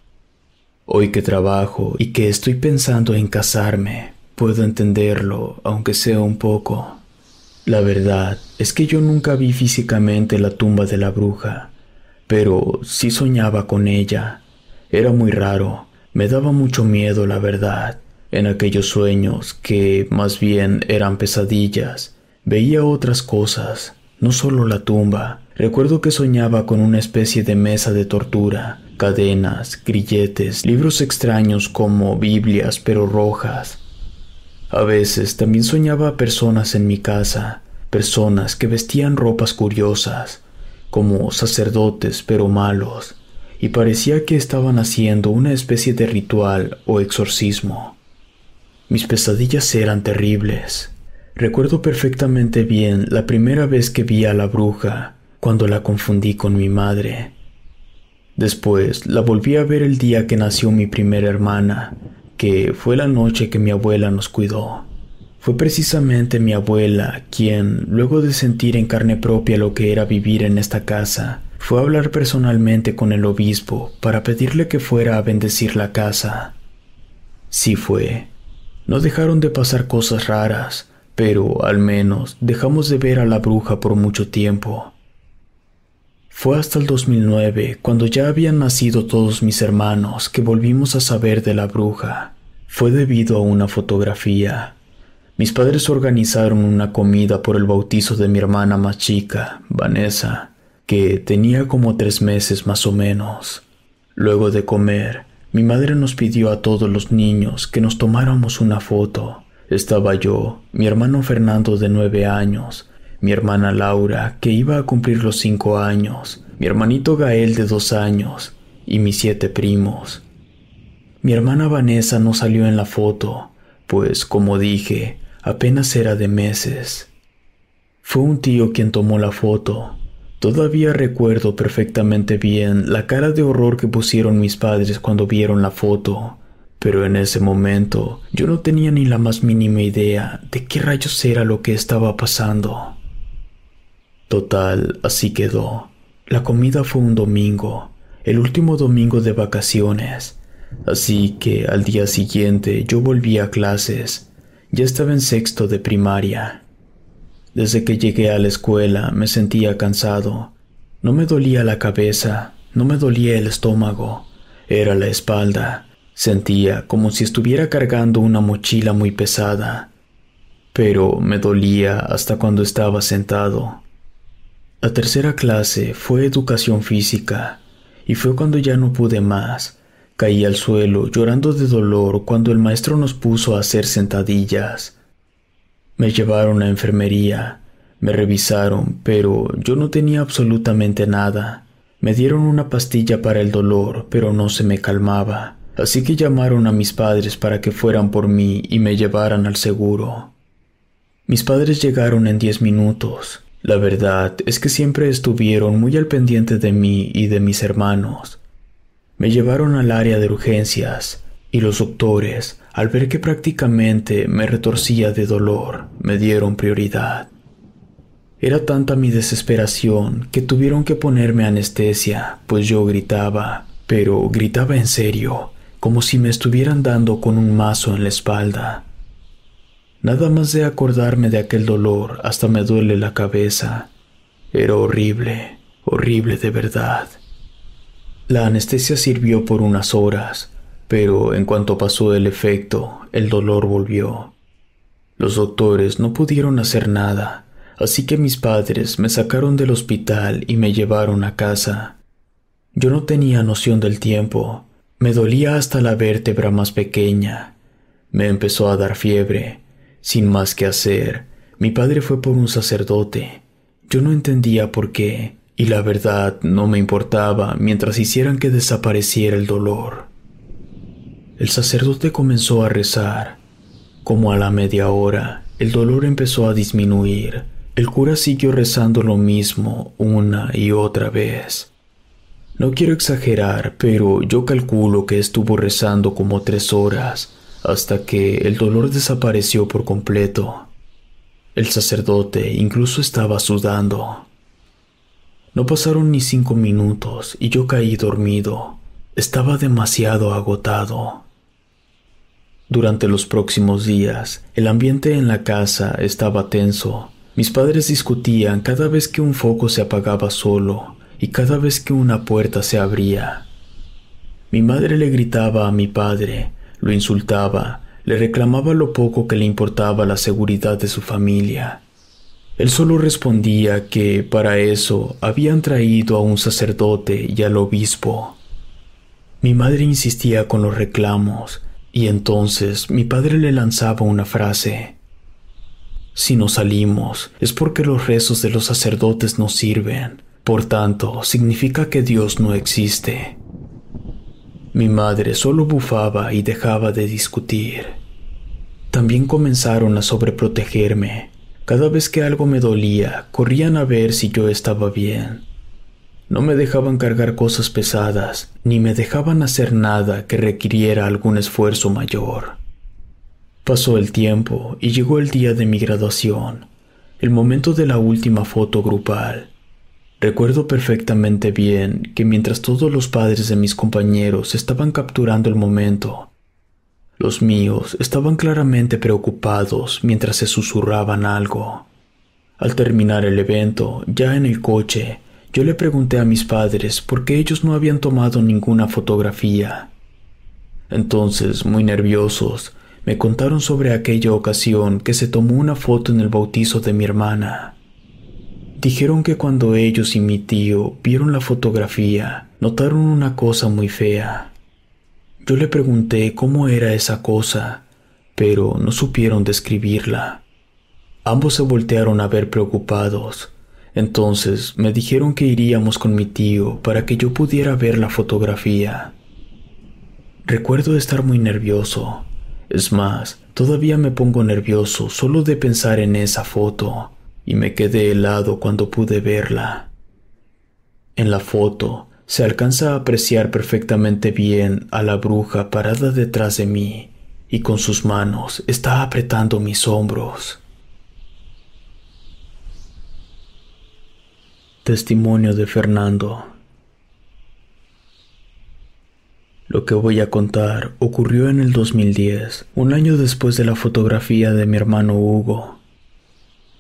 Hoy que trabajo y que estoy pensando en casarme, puedo entenderlo, aunque sea un poco. La verdad es que yo nunca vi físicamente la tumba de la bruja, pero sí soñaba con ella. Era muy raro, me daba mucho miedo, la verdad. En aquellos sueños, que más bien eran pesadillas, veía otras cosas, no solo la tumba. Recuerdo que soñaba con una especie de mesa de tortura, cadenas, grilletes, libros extraños como Biblias pero rojas. A veces también soñaba personas en mi casa, personas que vestían ropas curiosas, como sacerdotes pero malos, y parecía que estaban haciendo una especie de ritual o exorcismo. Mis pesadillas eran terribles. Recuerdo perfectamente bien la primera vez que vi a la bruja, cuando la confundí con mi madre. Después la volví a ver el día que nació mi primera hermana, que fue la noche que mi abuela nos cuidó. Fue precisamente mi abuela quien, luego de sentir en carne propia lo que era vivir en esta casa, fue a hablar personalmente con el obispo para pedirle que fuera a bendecir la casa. Sí fue. No dejaron de pasar cosas raras, pero al menos dejamos de ver a la bruja por mucho tiempo. Fue hasta el 2009, cuando ya habían nacido todos mis hermanos, que volvimos a saber de la bruja. Fue debido a una fotografía. Mis padres organizaron una comida por el bautizo de mi hermana más chica, Vanessa, que tenía como tres meses más o menos. Luego de comer, mi madre nos pidió a todos los niños que nos tomáramos una foto, Estaba yo, mi hermano Fernando de nueve años, mi hermana Laura, que iba a cumplir los cinco años, mi hermanito Gael de dos años y mis siete primos. Mi hermana Vanessa no salió en la foto, pues, como dije, apenas era de meses. Fue un tío quien tomó la foto. Todavía recuerdo perfectamente bien la cara de horror que pusieron mis padres cuando vieron la foto, pero en ese momento yo no tenía ni la más mínima idea de qué rayos era lo que estaba pasando. Total, así quedó. La comida fue un domingo, el último domingo de vacaciones, así que al día siguiente yo volví a clases. Ya estaba en sexto de primaria. Desde que llegué a la escuela me sentía cansado. No me dolía la cabeza, no me dolía el estómago, era la espalda. Sentía como si estuviera cargando una mochila muy pesada. Pero me dolía hasta cuando estaba sentado. La tercera clase fue educación física y fue cuando ya no pude más. Caí al suelo llorando de dolor cuando el maestro nos puso a hacer sentadillas. Me llevaron a enfermería, me revisaron, pero yo no tenía absolutamente nada. Me dieron una pastilla para el dolor, pero no se me calmaba, así que llamaron a mis padres para que fueran por mí y me llevaran al seguro. Mis padres llegaron en diez minutos. La verdad es que siempre estuvieron muy al pendiente de mí y de mis hermanos. Me llevaron al área de urgencias y los doctores, al ver que prácticamente me retorcía de dolor, me dieron prioridad. Era tanta mi desesperación que tuvieron que ponerme anestesia, pues yo gritaba, pero gritaba en serio, como si me estuvieran dando con un mazo en la espalda. Nada más de acordarme de aquel dolor hasta me duele la cabeza. Era horrible, horrible de verdad. La anestesia sirvió por unas horas, pero en cuanto pasó el efecto, el dolor volvió. Los doctores no pudieron hacer nada, así que mis padres me sacaron del hospital y me llevaron a casa. Yo no tenía noción del tiempo, me dolía hasta la vértebra más pequeña. Me empezó a dar fiebre sin más que hacer, mi padre fue por un sacerdote. Yo no entendía por qué, y la verdad no me importaba mientras hicieran que desapareciera el dolor. El sacerdote comenzó a rezar. Como a la media hora, el dolor empezó a disminuir. El cura siguió rezando lo mismo una y otra vez. No quiero exagerar, pero yo calculo que estuvo rezando como tres horas hasta que el dolor desapareció por completo. El sacerdote incluso estaba sudando. No pasaron ni cinco minutos y yo caí dormido. Estaba demasiado agotado. Durante los próximos días, el ambiente en la casa estaba tenso. Mis padres discutían cada vez que un foco se apagaba solo y cada vez que una puerta se abría. Mi madre le gritaba a mi padre lo insultaba, le reclamaba lo poco que le importaba la seguridad de su familia. Él solo respondía que para eso habían traído a un sacerdote y al obispo. Mi madre insistía con los reclamos, y entonces mi padre le lanzaba una frase. Si no salimos es porque los rezos de los sacerdotes no sirven, por tanto significa que Dios no existe. Mi madre solo bufaba y dejaba de discutir. También comenzaron a sobreprotegerme. Cada vez que algo me dolía, corrían a ver si yo estaba bien. No me dejaban cargar cosas pesadas, ni me dejaban hacer nada que requiriera algún esfuerzo mayor. Pasó el tiempo y llegó el día de mi graduación, el momento de la última foto grupal. Recuerdo perfectamente bien que mientras todos los padres de mis compañeros estaban capturando el momento, los míos estaban claramente preocupados mientras se susurraban algo. Al terminar el evento, ya en el coche, yo le pregunté a mis padres por qué ellos no habían tomado ninguna fotografía. Entonces, muy nerviosos, me contaron sobre aquella ocasión que se tomó una foto en el bautizo de mi hermana. Dijeron que cuando ellos y mi tío vieron la fotografía, notaron una cosa muy fea. Yo le pregunté cómo era esa cosa, pero no supieron describirla. Ambos se voltearon a ver preocupados. Entonces me dijeron que iríamos con mi tío para que yo pudiera ver la fotografía. Recuerdo estar muy nervioso. Es más, todavía me pongo nervioso solo de pensar en esa foto y me quedé helado cuando pude verla. En la foto se alcanza a apreciar perfectamente bien a la bruja parada detrás de mí y con sus manos está apretando mis hombros. Testimonio de Fernando Lo que voy a contar ocurrió en el 2010, un año después de la fotografía de mi hermano Hugo.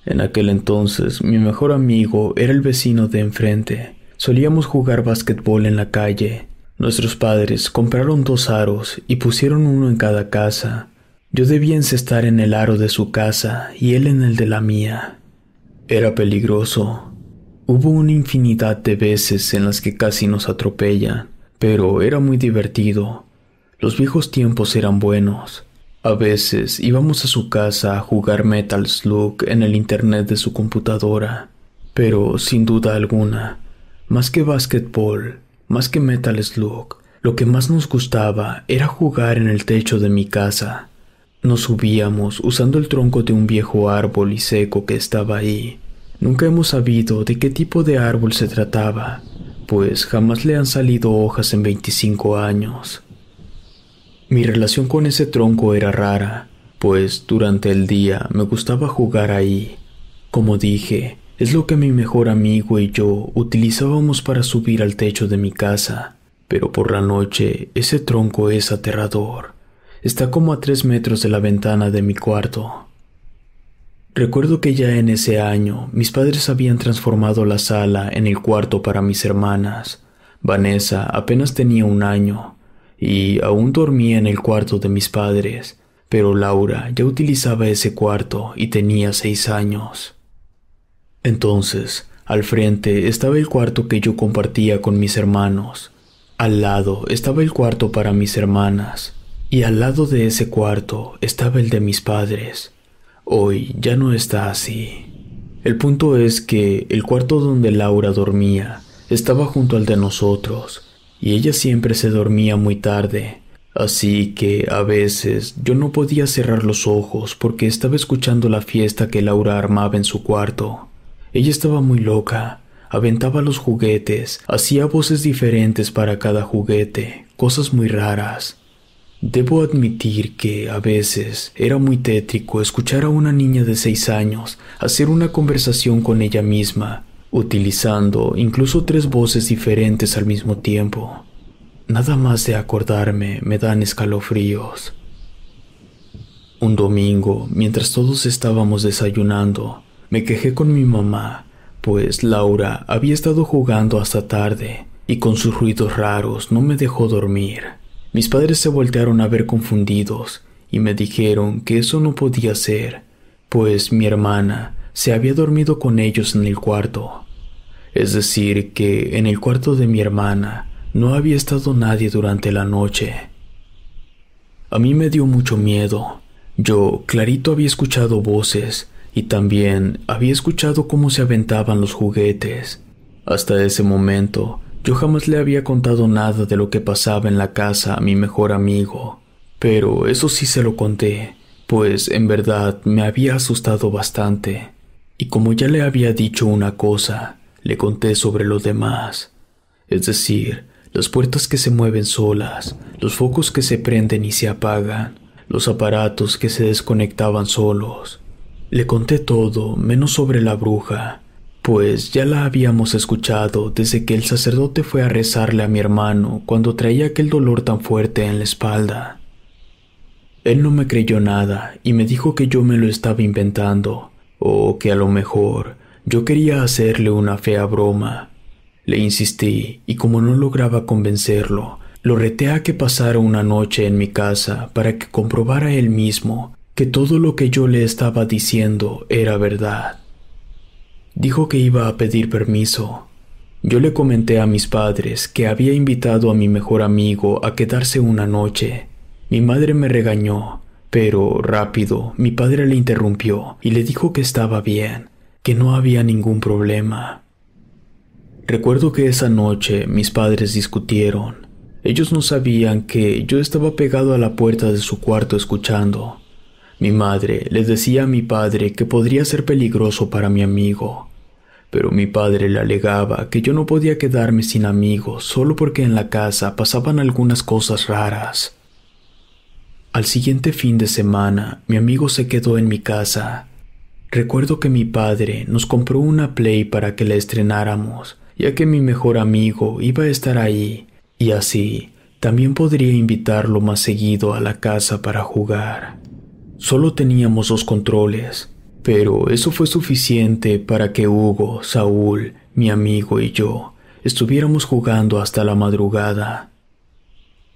En aquel entonces mi mejor amigo era el vecino de enfrente. Solíamos jugar básquetbol en la calle. Nuestros padres compraron dos aros y pusieron uno en cada casa. Yo debía encestar en el aro de su casa y él en el de la mía. Era peligroso. Hubo una infinidad de veces en las que casi nos atropellan pero era muy divertido. Los viejos tiempos eran buenos. A veces íbamos a su casa a jugar Metal Slug en el internet de su computadora, pero sin duda alguna, más que básquetbol, más que Metal Slug, lo que más nos gustaba era jugar en el techo de mi casa. Nos subíamos usando el tronco de un viejo árbol y seco que estaba ahí. Nunca hemos sabido de qué tipo de árbol se trataba, pues jamás le han salido hojas en 25 años. Mi relación con ese tronco era rara, pues durante el día me gustaba jugar ahí. Como dije, es lo que mi mejor amigo y yo utilizábamos para subir al techo de mi casa, pero por la noche ese tronco es aterrador. Está como a tres metros de la ventana de mi cuarto. Recuerdo que ya en ese año mis padres habían transformado la sala en el cuarto para mis hermanas. Vanessa apenas tenía un año y aún dormía en el cuarto de mis padres, pero Laura ya utilizaba ese cuarto y tenía seis años. Entonces, al frente estaba el cuarto que yo compartía con mis hermanos. Al lado estaba el cuarto para mis hermanas y al lado de ese cuarto estaba el de mis padres. Hoy ya no está así. El punto es que el cuarto donde Laura dormía estaba junto al de nosotros, y ella siempre se dormía muy tarde, así que a veces yo no podía cerrar los ojos porque estaba escuchando la fiesta que Laura armaba en su cuarto. Ella estaba muy loca, aventaba los juguetes, hacía voces diferentes para cada juguete, cosas muy raras. Debo admitir que a veces era muy tétrico escuchar a una niña de seis años hacer una conversación con ella misma, utilizando incluso tres voces diferentes al mismo tiempo. Nada más de acordarme me dan escalofríos. Un domingo, mientras todos estábamos desayunando, me quejé con mi mamá, pues Laura había estado jugando hasta tarde y con sus ruidos raros no me dejó dormir. Mis padres se voltearon a ver confundidos y me dijeron que eso no podía ser, pues mi hermana se había dormido con ellos en el cuarto. Es decir, que en el cuarto de mi hermana no había estado nadie durante la noche. A mí me dio mucho miedo. Yo clarito había escuchado voces y también había escuchado cómo se aventaban los juguetes. Hasta ese momento yo jamás le había contado nada de lo que pasaba en la casa a mi mejor amigo, pero eso sí se lo conté, pues en verdad me había asustado bastante, y como ya le había dicho una cosa, le conté sobre lo demás, es decir, las puertas que se mueven solas, los focos que se prenden y se apagan, los aparatos que se desconectaban solos. Le conté todo menos sobre la bruja, pues ya la habíamos escuchado desde que el sacerdote fue a rezarle a mi hermano cuando traía aquel dolor tan fuerte en la espalda. Él no me creyó nada y me dijo que yo me lo estaba inventando, o que a lo mejor yo quería hacerle una fea broma. Le insistí y como no lograba convencerlo, lo reté a que pasara una noche en mi casa para que comprobara él mismo que todo lo que yo le estaba diciendo era verdad. Dijo que iba a pedir permiso. Yo le comenté a mis padres que había invitado a mi mejor amigo a quedarse una noche. Mi madre me regañó Pero rápido, mi padre le interrumpió y le dijo que estaba bien, que no había ningún problema. Recuerdo que esa noche mis padres discutieron. Ellos no sabían que yo estaba pegado a la puerta de su cuarto escuchando. Mi madre le decía a mi padre que podría ser peligroso para mi amigo, pero mi padre le alegaba que yo no podía quedarme sin amigos solo porque en la casa pasaban algunas cosas raras. Al siguiente fin de semana, mi amigo se quedó en mi casa. Recuerdo que mi padre nos compró una Play para que la estrenáramos ya que mi mejor amigo iba a estar ahí, y así también podría invitarlo más seguido a la casa para jugar. Solo teníamos dos controles, pero eso fue suficiente para que Hugo, Saúl, mi amigo y yo estuviéramos jugando hasta la madrugada.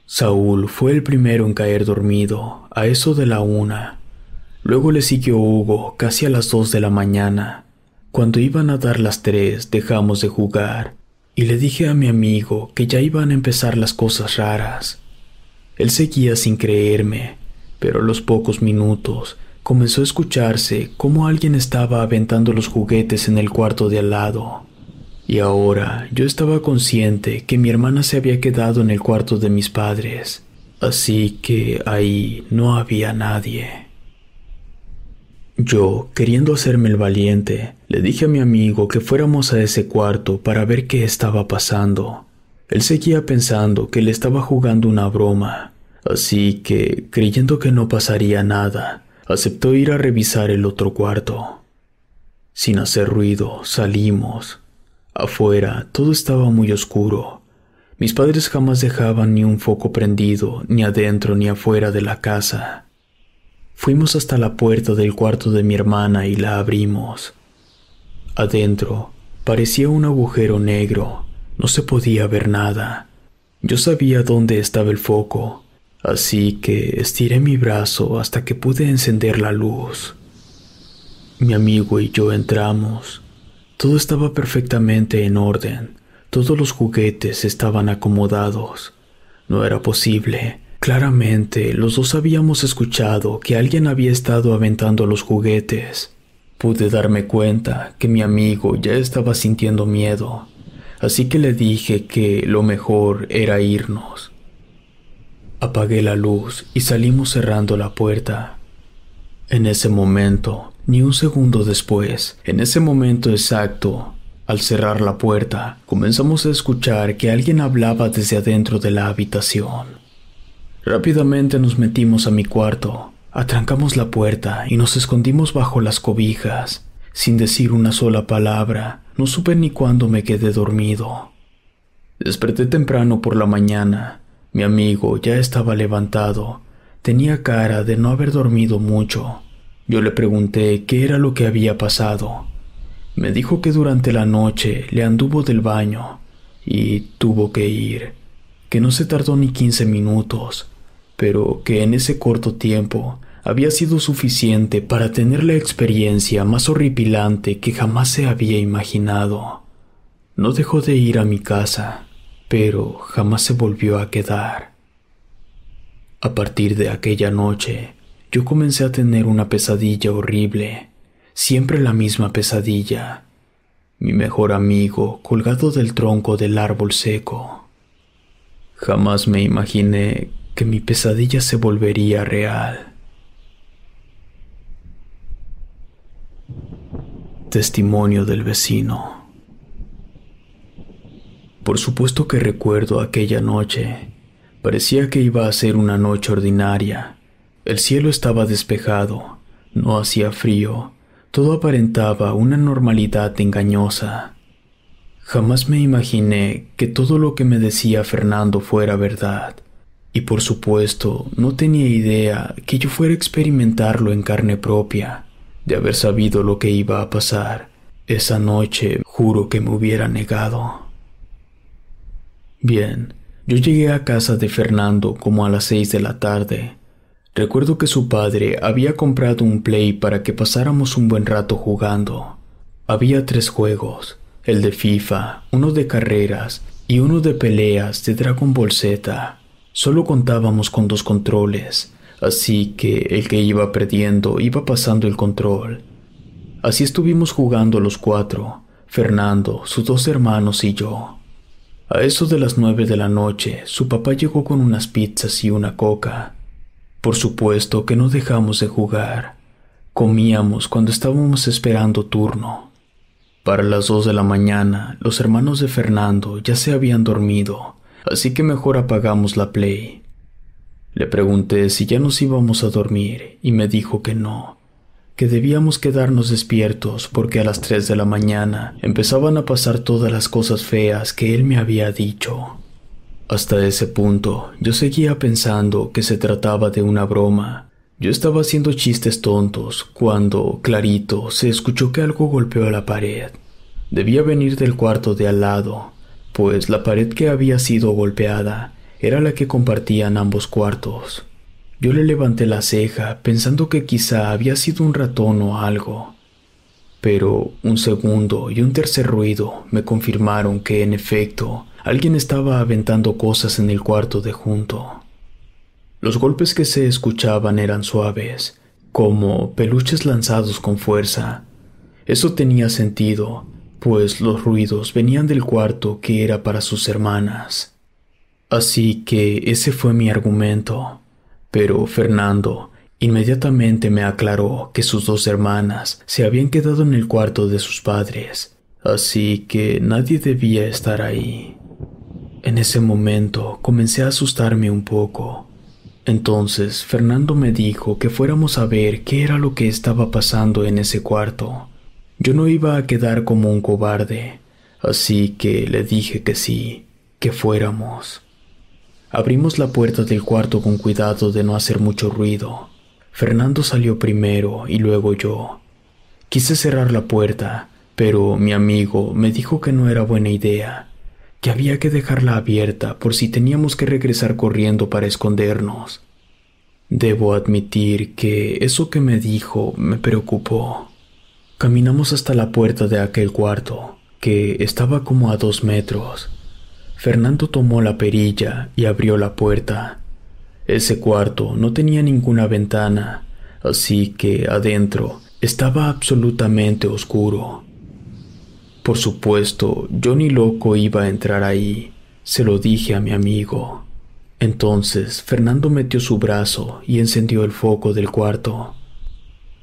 Saúl fue el primero en caer dormido, a eso de la una. Luego le siguió Hugo casi a las dos de la mañana, cuando iban a dar las tres dejamos de jugar y le dije a mi amigo que ya iban a empezar las cosas raras. Él seguía sin creerme, pero a los pocos minutos comenzó a escucharse cómo alguien estaba aventando los juguetes en el cuarto de al lado. Y ahora yo estaba consciente que mi hermana se había quedado en el cuarto de mis padres, así que ahí no había nadie. Yo, queriendo hacerme el valiente, le dije a mi amigo que fuéramos a ese cuarto para ver qué estaba pasando. Él seguía pensando que le estaba jugando una broma, así que, creyendo que no pasaría nada, aceptó ir a revisar el otro cuarto. Sin hacer ruido, salimos. Afuera todo estaba muy oscuro. Mis padres jamás dejaban ni un foco prendido, ni adentro ni afuera de la casa. Fuimos hasta la puerta del cuarto de mi hermana y la abrimos. Adentro parecía un agujero negro, no se podía ver nada. Yo sabía dónde estaba el foco, así que estiré mi brazo hasta que pude encender la luz. Mi amigo y yo entramos. Todo estaba perfectamente en orden. Todos los juguetes estaban acomodados. No era posible Claramente, los dos habíamos escuchado que alguien había estado aventando los juguetes. Pude darme cuenta que mi amigo ya estaba sintiendo miedo, así que le dije que lo mejor era irnos. Apagué la luz y salimos cerrando la puerta. En ese momento, ni un segundo después, en ese momento exacto, al cerrar la puerta, comenzamos a escuchar que alguien hablaba desde adentro de la habitación. Rápidamente nos metimos a mi cuarto, atrancamos la puerta y nos escondimos bajo las cobijas. Sin decir una sola palabra, no supe ni cuándo me quedé dormido. Desperté temprano por la mañana. Mi amigo ya estaba levantado. Tenía cara de no haber dormido mucho. Yo le pregunté qué era lo que había pasado. Me dijo que durante la noche le anduvo del baño y tuvo que ir, que no se tardó ni quince minutos pero que en ese corto tiempo había sido suficiente para tener la experiencia más horripilante que jamás se había imaginado. No dejó de ir a mi casa, pero jamás se volvió a quedar. A partir de aquella noche, yo comencé a tener una pesadilla horrible, siempre la misma pesadilla. Mi mejor amigo colgado del tronco del árbol seco. Jamás me imaginé que mi pesadilla se volvería real. Testimonio del vecino. Por supuesto que recuerdo aquella noche. Parecía que iba a ser una noche ordinaria. El cielo estaba despejado, no hacía frío, todo aparentaba una normalidad engañosa. Jamás me imaginé que todo lo que me decía Fernando fuera verdad. Y por supuesto, no tenía idea que yo fuera a experimentarlo en carne propia. De haber sabido lo que iba a pasar, esa noche juro que me hubiera negado. Bien, yo llegué a casa de Fernando como a las seis de la tarde. Recuerdo que su padre había comprado un play para que pasáramos un buen rato jugando. Había tres juegos, el de FIFA, uno de carreras y uno de peleas de Dragon Ball Z. Solo contábamos con dos controles, así que el que iba perdiendo iba pasando el control. Así estuvimos jugando los cuatro, Fernando, sus dos hermanos y yo. A eso de las nueve de la noche, su papá llegó con unas pizzas y una coca. Por supuesto que no dejamos de jugar. Comíamos cuando estábamos esperando turno. Para las dos de la mañana, los hermanos de Fernando ya se habían dormido, así que mejor apagamos la play. Le pregunté si ya nos íbamos a dormir y me dijo que no, que debíamos quedarnos despiertos porque a las 3 de la mañana empezaban a pasar todas las cosas feas que él me había dicho. Hasta ese punto yo seguía pensando que se trataba de una broma. Yo estaba haciendo chistes tontos cuando, clarito, se escuchó que algo golpeó la pared. Debía venir del cuarto de al lado, pues la pared que había sido golpeada era la que compartían ambos cuartos. Yo le levanté la ceja pensando que quizá había sido un ratón o algo. Pero un segundo y un tercer ruido me confirmaron que en efecto alguien estaba aventando cosas en el cuarto de junto. Los golpes que se escuchaban eran suaves, como peluches lanzados con fuerza. Eso tenía sentido, pues los ruidos venían del cuarto que era para sus hermanas. Así que ese fue mi argumento. Pero Fernando inmediatamente me aclaró que sus dos hermanas se habían quedado en el cuarto de sus padres, así que nadie debía estar ahí. En ese momento comencé a asustarme un poco. Entonces Fernando me dijo que fuéramos a ver qué era lo que estaba pasando en ese cuarto. Yo no iba a quedar como un cobarde, así que le dije que sí, que fuéramos. Abrimos la puerta del cuarto con cuidado de no hacer mucho ruido. Fernando salió primero y luego yo. Quise cerrar la puerta, pero mi amigo me dijo que no era buena idea, que había que dejarla abierta por si teníamos que regresar corriendo para escondernos. Debo admitir que eso que me dijo me preocupó. Caminamos hasta la puerta de aquel cuarto, que estaba como a dos metros. Fernando tomó la perilla y abrió la puerta. Ese cuarto no tenía ninguna ventana, así que adentro estaba absolutamente oscuro. Por supuesto, yo ni loco iba a entrar ahí, se lo dije a mi amigo. Entonces Fernando metió su brazo y encendió el foco del cuarto.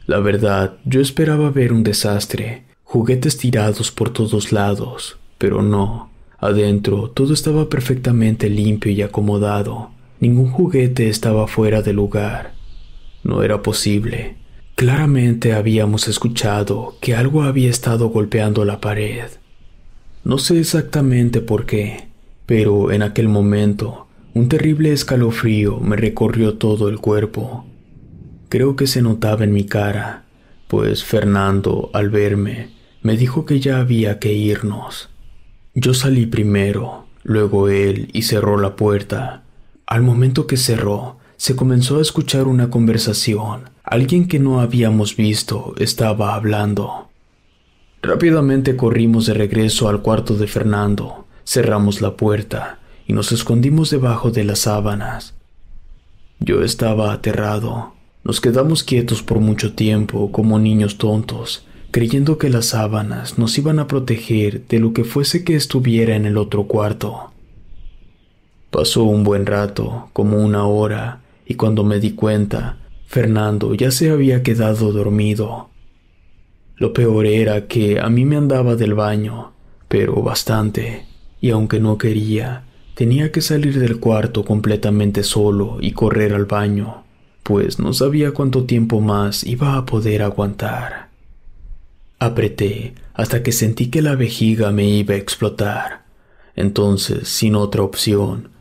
La verdad, yo esperaba ver un desastre, juguetes tirados por todos lados, pero no. Adentro todo estaba perfectamente limpio y acomodado. Ningún juguete estaba fuera de lugar. No era posible. Claramente habíamos escuchado que algo había estado golpeando la pared. No sé exactamente por qué, pero en aquel momento un terrible escalofrío me recorrió todo el cuerpo. Creo que se notaba en mi cara, pues Fernando, al verme, me dijo que ya había que irnos. Yo salí primero, luego él, y cerró la puerta. Al momento que cerró, se comenzó a escuchar una conversación. Alguien que no habíamos visto estaba hablando. Rápidamente corrimos de regreso al cuarto de Fernando, cerramos la puerta y nos escondimos debajo de las sábanas. Yo estaba aterrado. Nos quedamos quietos por mucho tiempo como niños tontos, creyendo que las sábanas nos iban a proteger de lo que fuese que estuviera en el otro cuarto. Pasó un buen rato, como una hora, y cuando me di cuenta, Fernando ya se había quedado dormido. Lo peor era que a mí me andaba del baño, pero bastante, y aunque no quería, tenía que salir del cuarto completamente solo y correr al baño, pues no sabía cuánto tiempo más iba a poder aguantar. Apreté hasta que sentí que la vejiga me iba a explotar. Entonces, sin otra opción,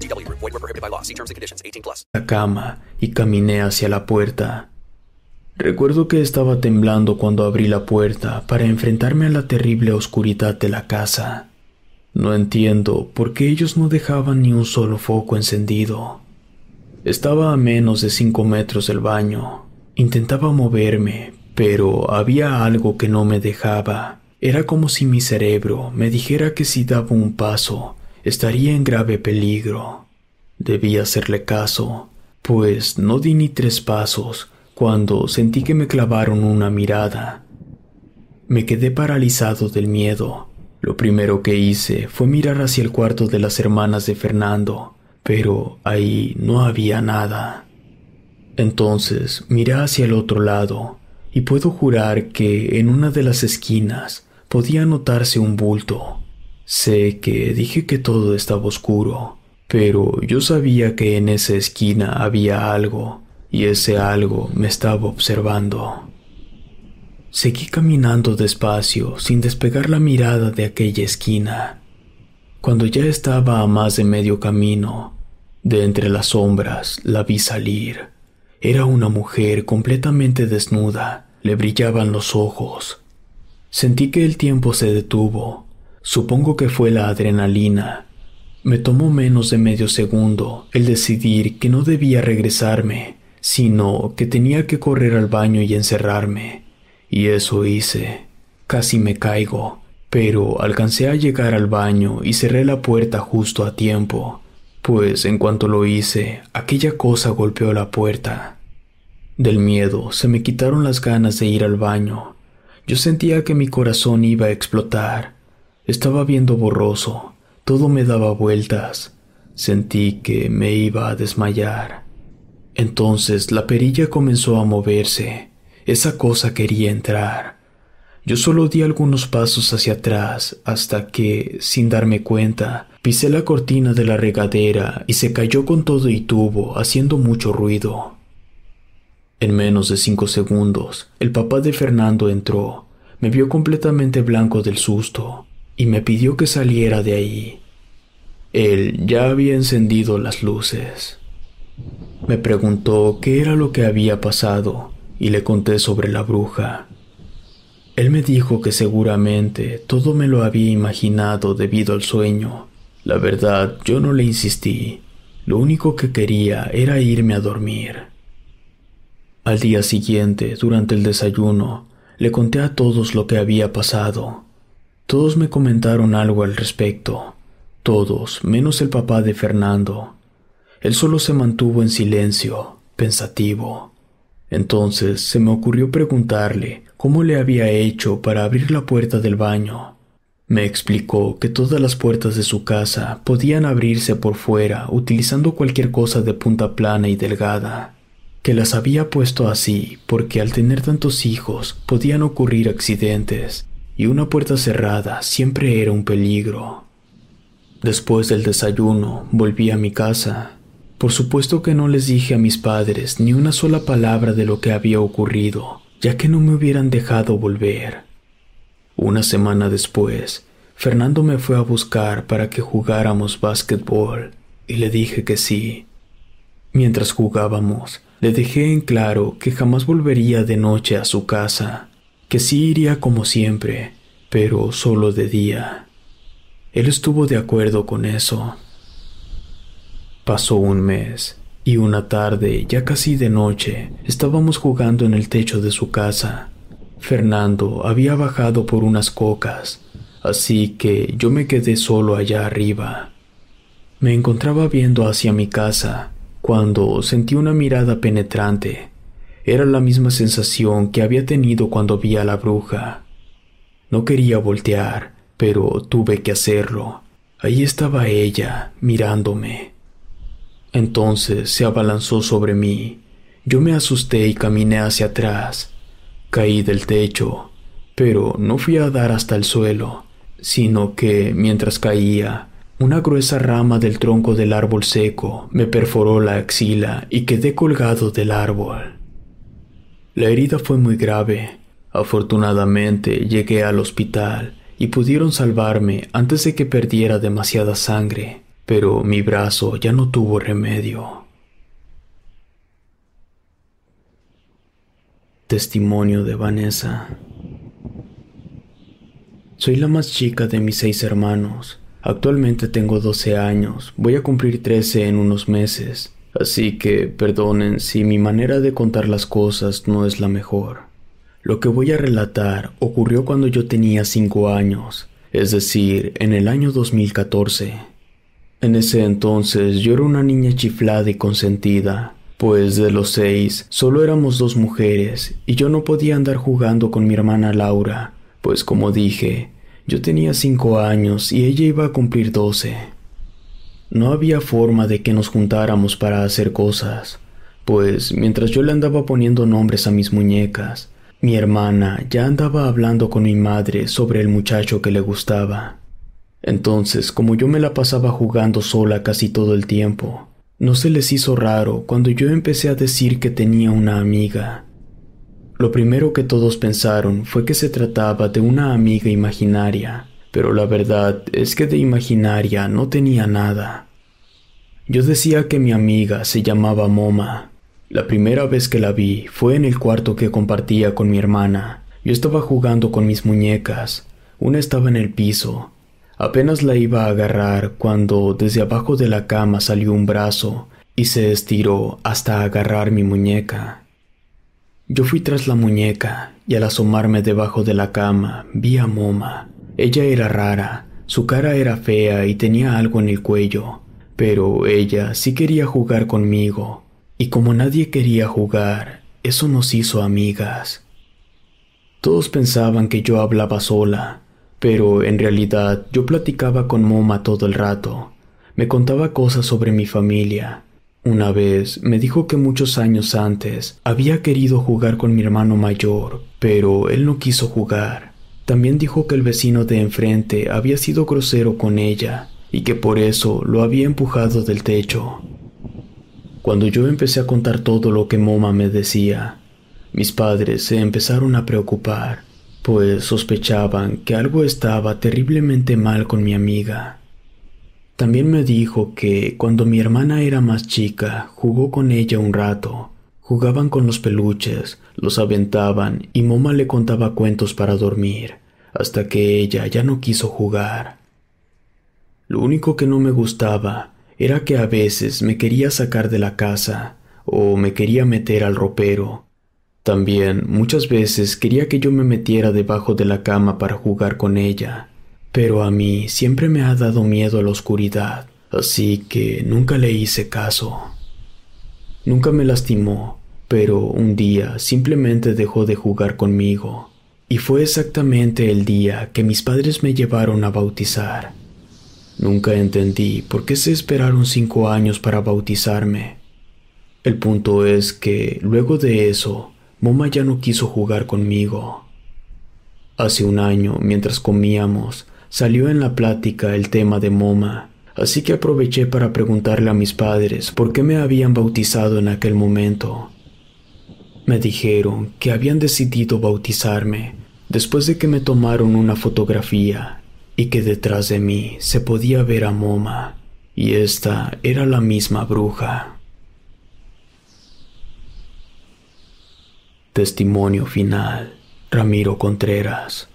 VGW Group. Void were prohibited by law. See terms and conditions. 18 plus.
La cama y caminé hacia la puerta. Recuerdo que estaba temblando cuando abrí la puerta para enfrentarme a la terrible oscuridad de la casa. No entiendo por qué ellos no dejaban ni un solo foco encendido. Estaba a menos de cinco metros del baño. Intentaba moverme, pero había algo que no me dejaba. Era como si mi cerebro me dijera que si daba un paso, estaría en grave peligro. Debía hacerle caso, pues no di ni tres pasos cuando sentí que me clavaron una mirada. Me quedé paralizado del miedo. Lo primero que hice fue mirar hacia el cuarto de las hermanas de Fernando, pero ahí no había nada. Entonces miré hacia el otro lado, y puedo jurar que en una de las esquinas podía notarse un bulto. Sé que dije que todo estaba oscuro, pero yo sabía que en esa esquina había algo, y ese algo me estaba observando. Seguí caminando despacio sin despegar la mirada de aquella esquina. Cuando ya estaba a más de medio camino, de entre las sombras la vi salir. Era una mujer completamente desnuda, le brillaban los ojos. Sentí que el tiempo se detuvo. Supongo que fue la adrenalina. Me tomó menos de medio segundo el decidir que no debía regresarme, sino que tenía que correr al baño y encerrarme. Y eso hice. Casi me caigo, pero alcancé a llegar al baño y cerré la puerta justo a tiempo, pues en cuanto lo hice, aquella cosa golpeó la puerta. Del miedo se me quitaron las ganas de ir al baño. Yo sentía que mi corazón iba a explotar. Estaba viendo borroso, todo me daba vueltas. Sentí que me iba a desmayar. Entonces la perilla comenzó a moverse. Esa cosa quería entrar. Yo solo di algunos pasos hacia atrás hasta que, sin darme cuenta, pisé la cortina de la regadera y se cayó con todo y tubo, haciendo mucho ruido. En menos de cinco segundos, el papá de Fernando entró, me vio completamente blanco del susto y me pidió que saliera de ahí. Él ya había encendido las luces. Me preguntó qué era lo que había pasado y le conté sobre la bruja. Él me dijo que seguramente todo me lo había imaginado debido al sueño. La verdad, yo no le insistí. Lo único que quería era irme a dormir. Al día siguiente, durante el desayuno, le conté a todos lo que había pasado. Todos me comentaron algo al respecto. Todos, menos el papá de Fernando. Él solo se mantuvo en silencio, pensativo. Entonces se me ocurrió preguntarle cómo le había hecho para abrir la puerta del baño. Me explicó que todas las puertas de su casa podían abrirse por fuera utilizando cualquier cosa de punta plana y delgada, que las había puesto así porque al tener tantos hijos podían ocurrir accidentes y una puerta cerrada siempre era un peligro. Después del desayuno volví a mi casa. Por supuesto que no les dije a mis padres ni una sola palabra de lo que había ocurrido, ya que no me hubieran dejado volver. Una semana después, Fernando me fue a buscar para que jugáramos básquetbol y le dije que sí. Mientras jugábamos, le dejé en claro que jamás volvería de noche a su casa, que sí iría como siempre, pero solo de día. Él estuvo de acuerdo con eso. Pasó un mes, y una tarde, ya casi de noche, estábamos jugando en el techo de su casa. Fernando había bajado por unas cocas, así que yo me quedé solo allá arriba. Me encontraba viendo hacia mi casa, cuando sentí una mirada penetrante. Era la misma sensación que había tenido cuando vi a la bruja. No quería voltear, pero tuve que hacerlo. Ahí estaba ella, mirándome. Entonces se abalanzó sobre mí. Yo me asusté y caminé hacia atrás. Caí del techo, pero no fui a dar hasta el suelo. sino que, mientras caía, una gruesa rama del tronco del árbol seco me perforó la axila y quedé colgado del árbol. La herida fue muy grave. Afortunadamente llegué al hospital y pudieron salvarme antes de que perdiera demasiada sangre, pero mi brazo ya no tuvo remedio. Testimonio de Vanessa Soy la más chica de mis seis hermanos. Actualmente tengo 12 años, voy a cumplir 13 en unos meses, así que perdonen si mi manera de contar las cosas no es la mejor. Lo que voy a relatar ocurrió cuando yo tenía 5 años, es decir, en el año 2014. En ese entonces yo era una niña chiflada y consentida, pues de los seis solo éramos dos mujeres y yo no podía andar jugando con mi hermana Laura, pues como dije, yo tenía cinco años y ella iba a cumplir doce. No había forma de que nos juntáramos para hacer cosas, pues mientras yo le andaba poniendo nombres a mis muñecas, mi hermana ya andaba hablando con mi madre sobre el muchacho que le gustaba. Entonces, como yo me la pasaba jugando sola casi todo el tiempo, no se les hizo raro cuando yo empecé a decir que tenía una amiga. Lo primero que todos pensaron fue que se trataba de una amiga imaginaria, pero la verdad es que de imaginaria no tenía nada. Yo decía que mi amiga se llamaba Moma. La primera vez que la vi fue en el cuarto que compartía con mi hermana. Yo estaba jugando con mis muñecas. Una estaba en el piso Apenas la iba a agarrar cuando desde abajo de la cama salió un brazo y se estiró hasta agarrar mi muñeca. Yo fui tras la muñeca y al asomarme debajo de la cama vi a Moma. Ella era rara, su cara era fea y tenía algo en el cuello, pero ella sí quería jugar conmigo, y como nadie quería jugar, eso nos hizo amigas. Todos pensaban que yo hablaba sola, pero en realidad yo platicaba con Moma todo el rato. Me contaba cosas sobre mi familia. Una vez me dijo que muchos años antes había querido jugar con mi hermano mayor, pero él no quiso jugar. También dijo que el vecino de enfrente había sido grosero con ella y que por eso lo había empujado del techo. Cuando yo empecé a contar todo lo que Moma me decía, mis padres se empezaron a preocupar pues sospechaban que algo estaba terriblemente mal con mi amiga. También me dijo que cuando mi hermana era más chica jugó con ella un rato. Jugaban con los peluches, los aventaban y Moma le contaba cuentos para dormir, hasta que ella ya no quiso jugar. Lo único que no me gustaba era que a veces me quería sacar de la casa o me quería meter al ropero también muchas veces quería que yo me metiera debajo de la cama para jugar con ella, pero a mí siempre me ha dado miedo la oscuridad, así que nunca le hice caso. Nunca me lastimó, pero un día simplemente dejó de jugar conmigo, y fue exactamente el día que mis padres me llevaron a bautizar. Nunca entendí por qué se esperaron cinco años para bautizarme. El punto es que luego de eso Moma ya no quiso jugar conmigo. Hace un año, mientras comíamos, salió en la plática el tema de Moma, así que aproveché para preguntarle a mis padres por qué me habían bautizado en aquel momento. Me dijeron que habían decidido bautizarme después de que me tomaron una fotografía y que detrás de mí se podía ver a Moma, y esta era la misma bruja. Testimonio final. Ramiro Contreras.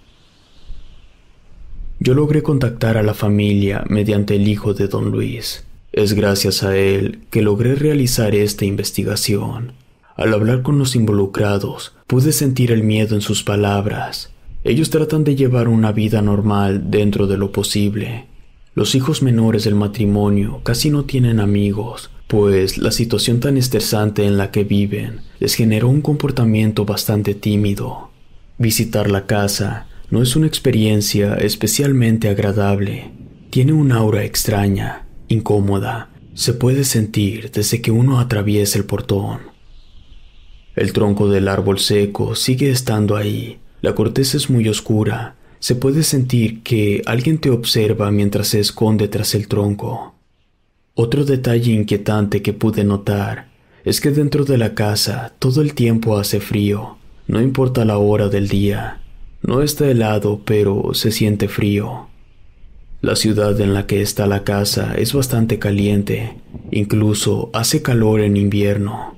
Yo logré contactar a la familia mediante el hijo de don Luis. Es gracias a él que logré realizar esta investigación. Al hablar con los involucrados, pude sentir el miedo en sus palabras. Ellos tratan de llevar una vida normal dentro de lo posible. Los hijos menores del matrimonio casi no tienen amigos, pues la situación tan estresante en la que viven les generó un comportamiento bastante tímido. Visitar la casa no es una experiencia especialmente agradable. Tiene un aura extraña, incómoda. Se puede sentir desde que uno atraviesa el portón. El tronco del árbol seco sigue estando ahí. La corteza es muy oscura se puede sentir que alguien te observa mientras se esconde tras el tronco. Otro detalle inquietante que pude notar es que dentro de la casa todo el tiempo hace frío, no importa la hora del día. No está helado, pero se siente frío. La ciudad en la que está la casa es bastante caliente, incluso hace calor en invierno.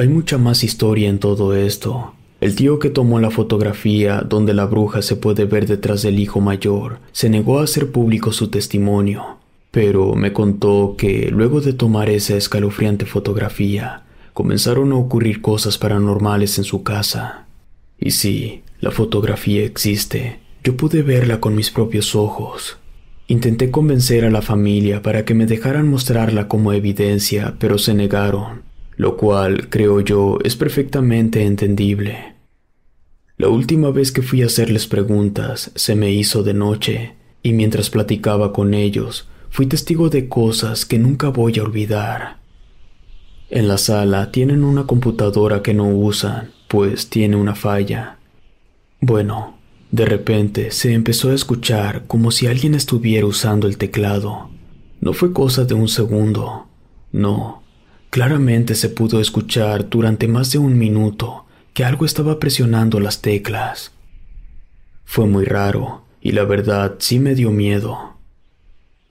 Hay mucha más historia en todo esto. El tío que tomó la fotografía donde la bruja se puede ver detrás del hijo mayor se negó a hacer público su testimonio, pero me contó que luego de tomar esa escalofriante fotografía, comenzaron a ocurrir cosas paranormales en su casa. Y sí, la fotografía existe. Yo pude verla con mis propios ojos. Intenté convencer a la familia para que me dejaran mostrarla como evidencia, pero se negaron, lo cual, creo yo, es perfectamente entendible. La última vez que fui a hacerles preguntas se me hizo de noche, y mientras platicaba con ellos, fui testigo de cosas que nunca voy a olvidar. En la sala tienen una computadora que no usan, pues tiene una falla. Bueno, de repente se empezó a escuchar como si alguien estuviera usando el teclado. No fue cosa de un segundo. No. Claramente se pudo escuchar durante más de un minuto que algo estaba presionando las teclas. Fue muy raro, y la verdad sí me dio miedo.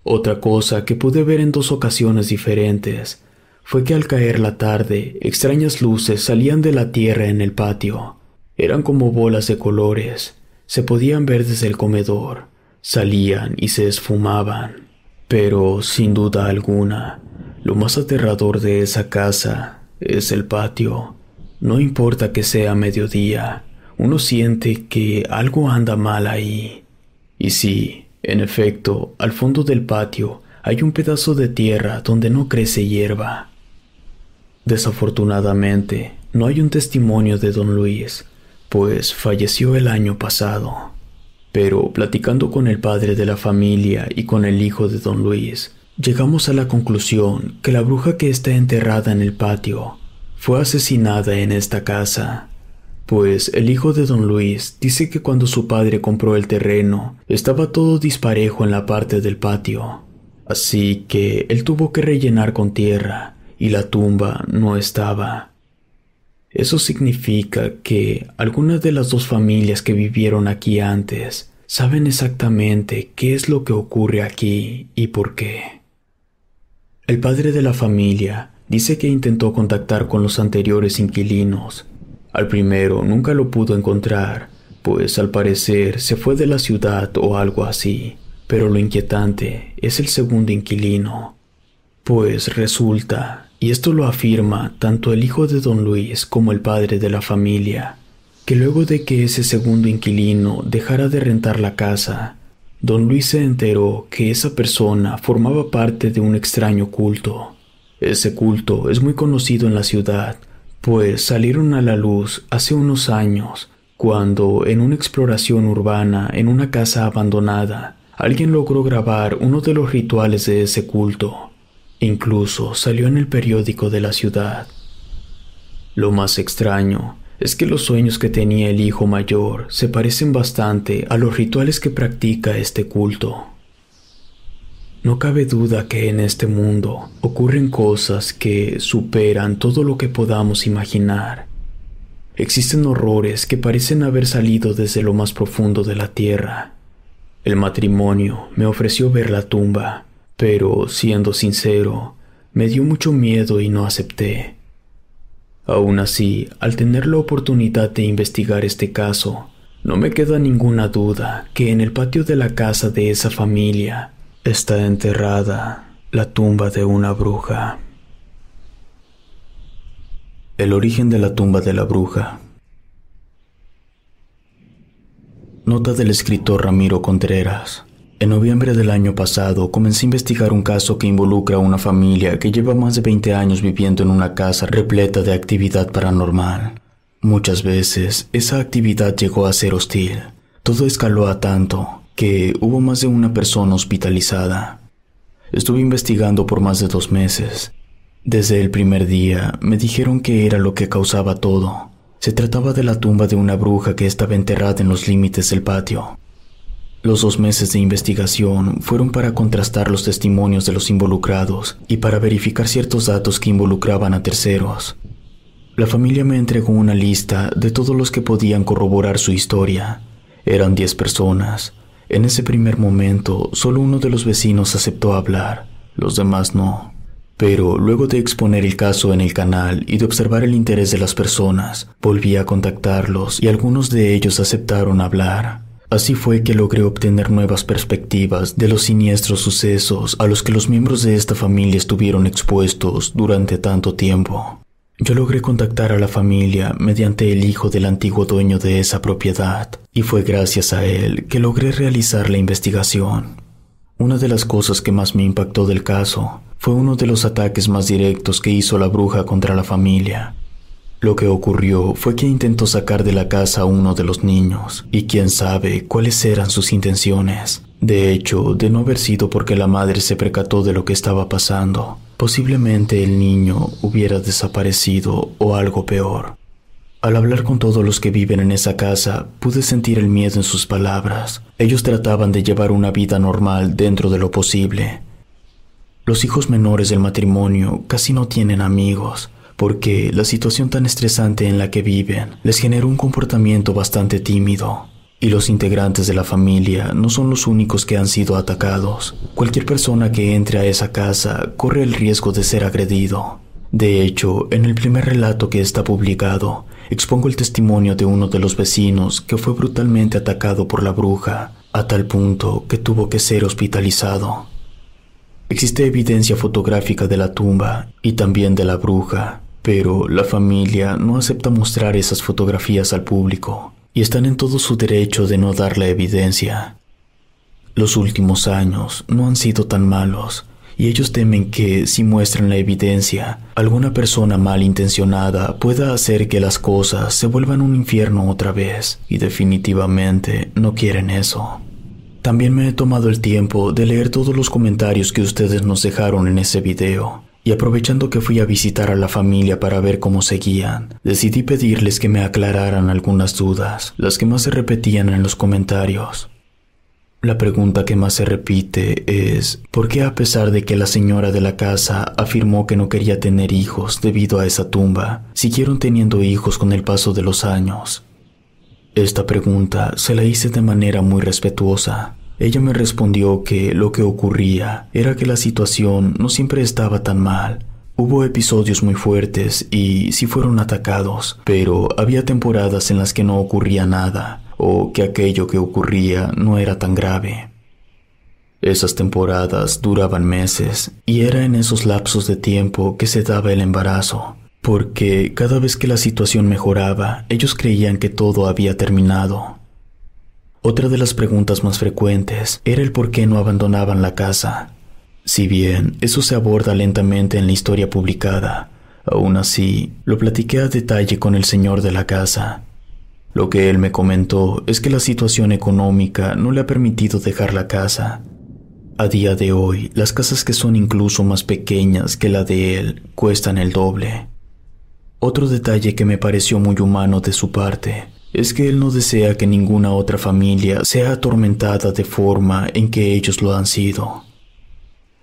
Otra cosa que pude ver en dos ocasiones diferentes fue que al caer la tarde extrañas luces salían de la tierra en el patio. Eran como bolas de colores. Se podían ver desde el comedor. Salían y se esfumaban. Pero, sin duda alguna, lo más aterrador de esa casa es el patio. No importa que sea mediodía, uno siente que algo anda mal ahí. Y sí, en efecto, al fondo del patio hay un pedazo de tierra donde no crece hierba. Desafortunadamente, no hay un testimonio de don Luis, pues falleció el año pasado. Pero platicando con el padre de la familia y con el hijo de don Luis, llegamos a la conclusión que la bruja que está enterrada en el patio fue asesinada en esta casa, pues el hijo de don Luis dice que cuando su padre compró el terreno estaba todo disparejo en la parte del patio, así que él tuvo que rellenar con tierra y la tumba no estaba. Eso significa que algunas de las dos familias que vivieron aquí antes saben exactamente qué es lo que ocurre aquí y por qué. El padre de la familia Dice que intentó contactar con los anteriores inquilinos. Al primero nunca lo pudo encontrar, pues al parecer se fue de la ciudad o algo así. Pero lo inquietante es el segundo inquilino. Pues resulta, y esto lo afirma tanto el hijo de don Luis como el padre de la familia, que luego de que ese segundo inquilino dejara de rentar la casa, don Luis se enteró que esa persona formaba parte de un extraño culto ese culto es muy conocido en la ciudad, pues salieron a la luz hace unos años, cuando en una exploración urbana en una casa abandonada, alguien logró grabar uno de los rituales de ese culto. Incluso salió en el periódico de la ciudad. Lo más extraño es que los sueños que tenía el hijo mayor se parecen bastante a los rituales que practica este culto. No cabe duda que en este mundo ocurren cosas que superan todo lo que podamos imaginar. Existen horrores que parecen haber salido desde lo más profundo de la tierra. El matrimonio me ofreció ver la tumba, pero siendo sincero, me dio mucho miedo y no acepté. Aún así, al tener la oportunidad de investigar este caso, no me queda ninguna duda que en el patio de la casa de esa familia está enterrada la tumba de una bruja. El origen de la tumba de la bruja. Nota del escritor Ramiro Contreras. En noviembre del año pasado comencé a investigar un caso que involucra a una familia que lleva más de 20 años viviendo en una casa repleta de actividad paranormal. Muchas veces esa actividad llegó a ser hostil. Todo escaló a tanto que hubo más de una persona hospitalizada. Estuve investigando por más de dos meses. Desde el primer día me dijeron que era lo que causaba todo, Se trataba de la tumba de una bruja que estaba enterrada en los límites del patio. Los dos meses de investigación fueron para contrastar los testimonios de los involucrados y para verificar ciertos datos que involucraban a terceros. La familia me entregó una lista de todos los que podían corroborar su historia. Eran diez personas. En ese primer momento, solo uno de los vecinos aceptó hablar, los demás no. Pero luego de exponer el caso en el canal y de observar el interés de las personas, volví a contactarlos y algunos de ellos aceptaron hablar. Así fue que logré obtener nuevas perspectivas de los siniestros sucesos a los que los miembros de esta familia estuvieron expuestos durante tanto tiempo. Yo logré contactar a la familia mediante el hijo del antiguo dueño de esa propiedad, y fue gracias a él que logré realizar la investigación. Una de las cosas que más me impactó del caso fue uno de los ataques más directos que hizo la bruja contra la familia. Lo que ocurrió fue que intentó sacar de la casa a uno de los niños, y quién sabe cuáles eran sus intenciones. De hecho, de no haber sido porque la madre se percató de lo que estaba pasando, posiblemente el niño hubiera desaparecido o algo peor. Al hablar con todos los que viven en esa casa, pude sentir el miedo en sus palabras. Ellos trataban de llevar una vida normal dentro de lo posible. Los hijos menores del matrimonio casi no tienen amigos, porque la situación tan estresante en la que viven les generó un comportamiento bastante tímido. Y los integrantes de la familia no son los únicos que han sido atacados. Cualquier persona que entre a esa casa corre el riesgo de ser agredido. De hecho, en el primer relato que está publicado, expongo el testimonio de uno de los vecinos que fue brutalmente atacado por la bruja, a tal punto que tuvo que ser hospitalizado. Existe evidencia fotográfica de la tumba y también de la bruja, pero la familia no acepta mostrar esas fotografías al público y están en todo su derecho de no dar la evidencia. Los últimos años no han sido tan malos y ellos temen que, si muestran la evidencia, alguna persona malintencionada pueda hacer que las cosas se vuelvan un infierno otra vez, y definitivamente no quieren eso. También me he tomado el tiempo de leer todos los comentarios que ustedes nos dejaron en ese video, y aprovechando que fui a visitar a la familia para ver cómo seguían, decidí pedirles que me aclararan algunas dudas, las que más se repetían en los comentarios. La pregunta que más se repite es, ¿por qué a pesar de que la señora de la casa afirmó que no quería tener hijos debido a esa tumba, siguieron teniendo hijos con el paso de los años? Esta pregunta se la hice de manera muy respetuosa. Ella me respondió que lo que ocurría era que la situación no siempre estaba tan mal. Hubo episodios muy fuertes y sí fueron atacados, pero había temporadas en las que no ocurría nada o que aquello que ocurría no era tan grave. Esas temporadas duraban meses y era en esos lapsos de tiempo que se daba el embarazo, porque cada vez que la situación mejoraba, ellos creían que todo había terminado. Otra de las preguntas más frecuentes era el por qué no abandonaban la casa. Si bien eso se aborda lentamente en la historia publicada, aún así lo platiqué a detalle con el señor de la casa, lo que él me comentó es que la situación económica no le ha permitido dejar la casa. A día de hoy, las casas que son incluso más pequeñas que la de él cuestan el doble. Otro detalle que me pareció muy humano de su parte es que él no desea que ninguna otra familia sea atormentada de forma en que ellos lo han sido.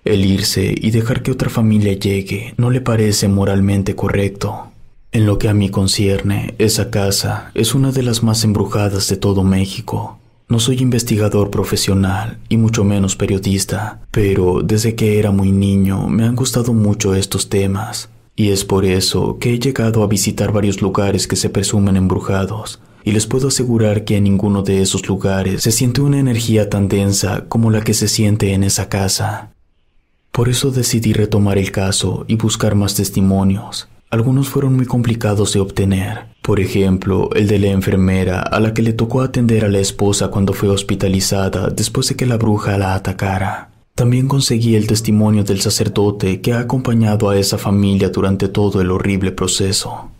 El irse y dejar que otra familia llegue no le parece moralmente correcto. En lo que a mí concierne, esa casa es una de las más embrujadas de todo México. No soy investigador profesional y mucho menos periodista, pero desde que era muy niño me han gustado mucho estos temas, y es por eso que he llegado a visitar varios lugares que se presumen embrujados, y les puedo asegurar que en ninguno de esos lugares se siente una energía tan densa como la que se siente en esa casa. Por eso decidí retomar el caso y buscar más testimonios, algunos fueron muy complicados de obtener. Por ejemplo, el de la enfermera a la que le tocó atender a la esposa cuando fue hospitalizada después de que la bruja la atacara. También conseguí el testimonio del sacerdote que ha acompañado a esa familia durante todo el horrible proceso.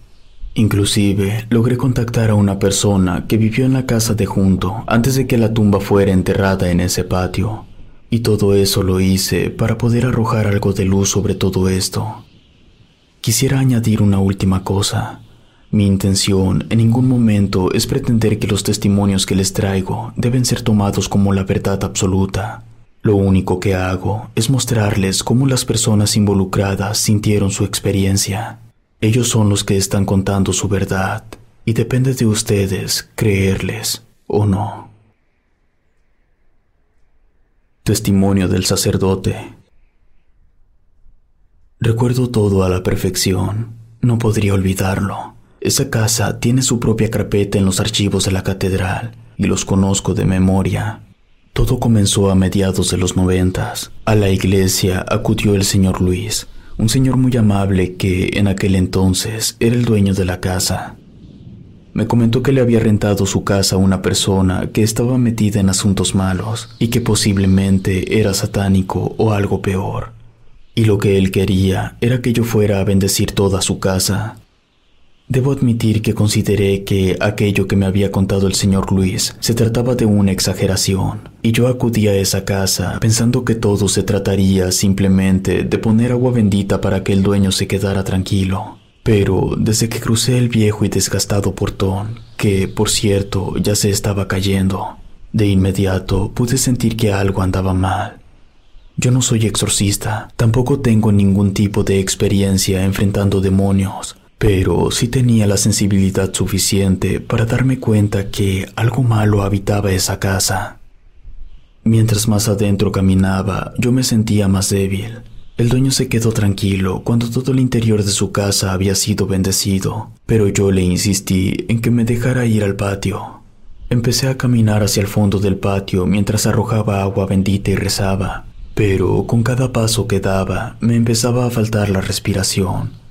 Inclusive logré contactar a una persona que vivió en la casa de junto antes de que la tumba fuera enterrada en ese patio. Y todo eso lo hice para poder arrojar algo de luz sobre todo esto. Quisiera añadir una última cosa. Mi intención en ningún momento es pretender que los testimonios que les traigo deben ser tomados como la verdad absoluta. Lo único que hago es mostrarles cómo las personas involucradas sintieron su experiencia. Ellos son los que están contando su verdad y depende de ustedes creerles o no. Testimonio del sacerdote. Recuerdo todo a la perfección. No podría olvidarlo. Esa casa tiene su propia carpeta en los archivos de la catedral y los conozco de memoria. Todo comenzó a mediados de los noventas. A la iglesia acudió el señor Luis, un señor muy amable que en aquel entonces era el dueño de la casa. Me comentó que le había rentado su casa a una persona que estaba metida en asuntos malos y que posiblemente era satánico o algo peor. Y lo que él quería era que yo fuera a bendecir toda su casa. Debo admitir que consideré que aquello que me había contado el señor Luis se trataba de una exageración, y yo acudí a esa casa pensando que todo se trataría simplemente de poner agua bendita para que el dueño se quedara tranquilo. Pero desde que crucé el viejo y desgastado portón, que por cierto ya se estaba cayendo, de inmediato pude sentir que algo andaba mal. Yo no soy exorcista, tampoco tengo ningún tipo de experiencia enfrentando demonios, pero sí tenía la sensibilidad suficiente para darme cuenta que algo malo habitaba esa casa. Mientras más adentro caminaba, yo me sentía más débil. El dueño se quedó tranquilo cuando todo el interior de su casa había sido bendecido, pero yo le insistí en que me dejara ir al patio. Empecé a caminar hacia el fondo del patio mientras arrojaba agua bendita y rezaba, pero con cada paso que daba me empezaba a faltar la respiración.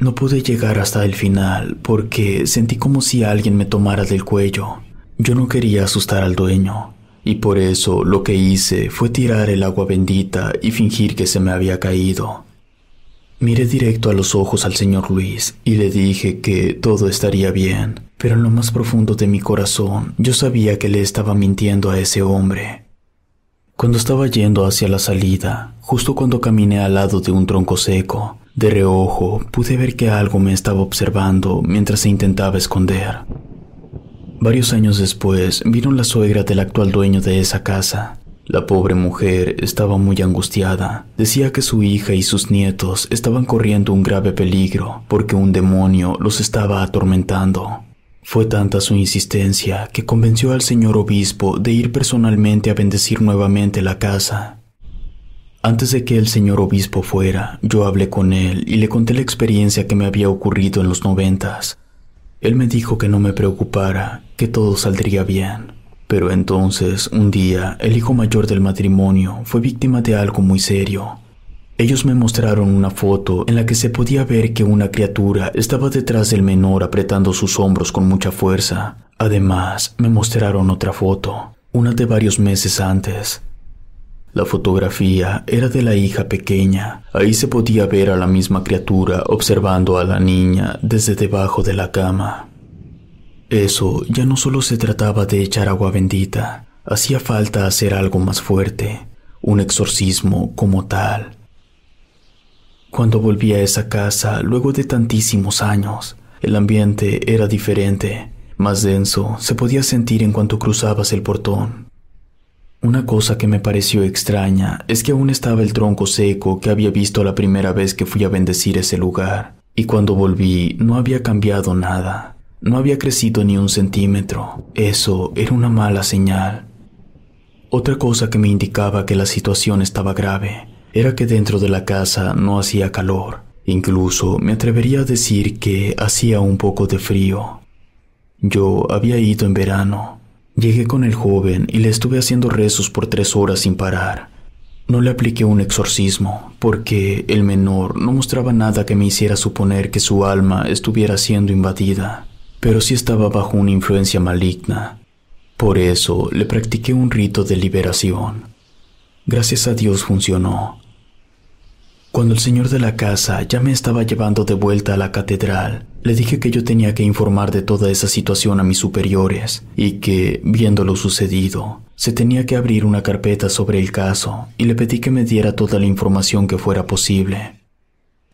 No pude llegar hasta el final porque sentí como si alguien me tomara del cuello. Yo no quería asustar al dueño, y por eso lo que hice fue tirar el agua bendita y fingir que se me había caído. Miré directo a los ojos al señor Luis y le dije que todo estaría bien, pero en lo más profundo de mi corazón yo sabía que le estaba mintiendo a ese hombre. Cuando estaba yendo hacia la salida, justo cuando caminé al lado de un tronco seco, de reojo pude ver que algo me estaba observando mientras se intentaba esconder. Varios años después vino la suegra del actual dueño de esa casa. La pobre mujer estaba muy angustiada. Decía que su hija y sus nietos estaban corriendo un grave peligro porque un demonio los estaba atormentando. Fue tanta su insistencia que convenció al señor obispo de ir personalmente a bendecir nuevamente la casa antes de que el señor obispo fuera, yo hablé con él y le conté la experiencia que me había ocurrido en los noventas. Él me dijo que no me preocupara, que todo saldría bien. Pero entonces, un día, el hijo mayor del matrimonio fue víctima de algo muy serio. Ellos me mostraron una foto en la que se podía ver que una criatura estaba detrás del menor apretando sus hombros con mucha fuerza. Además, me mostraron otra foto, una de varios meses antes, la fotografía era de la hija pequeña. Ahí se podía ver a la misma criatura observando a la niña desde debajo de la cama. Eso ya no solo se trataba de echar agua bendita, hacía falta hacer algo más fuerte, un exorcismo como tal. Cuando volví a esa casa, luego de tantísimos años, el ambiente era diferente, más denso, se podía sentir en cuanto cruzabas el portón. Una cosa que me pareció extraña es que aún estaba el tronco seco que había visto la primera vez que fui a bendecir ese lugar, y cuando volví no había cambiado nada, no había crecido ni un centímetro, eso era una mala señal. Otra cosa que me indicaba que la situación estaba grave era que dentro de la casa no hacía calor, incluso me atrevería a decir que hacía un poco de frío. Yo había ido en verano, Llegué con el joven y le estuve haciendo rezos por tres horas sin parar. No le apliqué un exorcismo, porque el menor no mostraba nada que me hiciera suponer que su alma estuviera siendo invadida, pero sí estaba bajo una influencia maligna. Por eso le practiqué un rito de liberación. Gracias a Dios funcionó. Cuando el señor de la casa ya me estaba llevando de vuelta a la catedral, le dije que yo tenía que informar de toda esa situación a mis superiores y que, viendo lo sucedido, se tenía que abrir una carpeta sobre el caso y le pedí que me diera toda la información que fuera posible.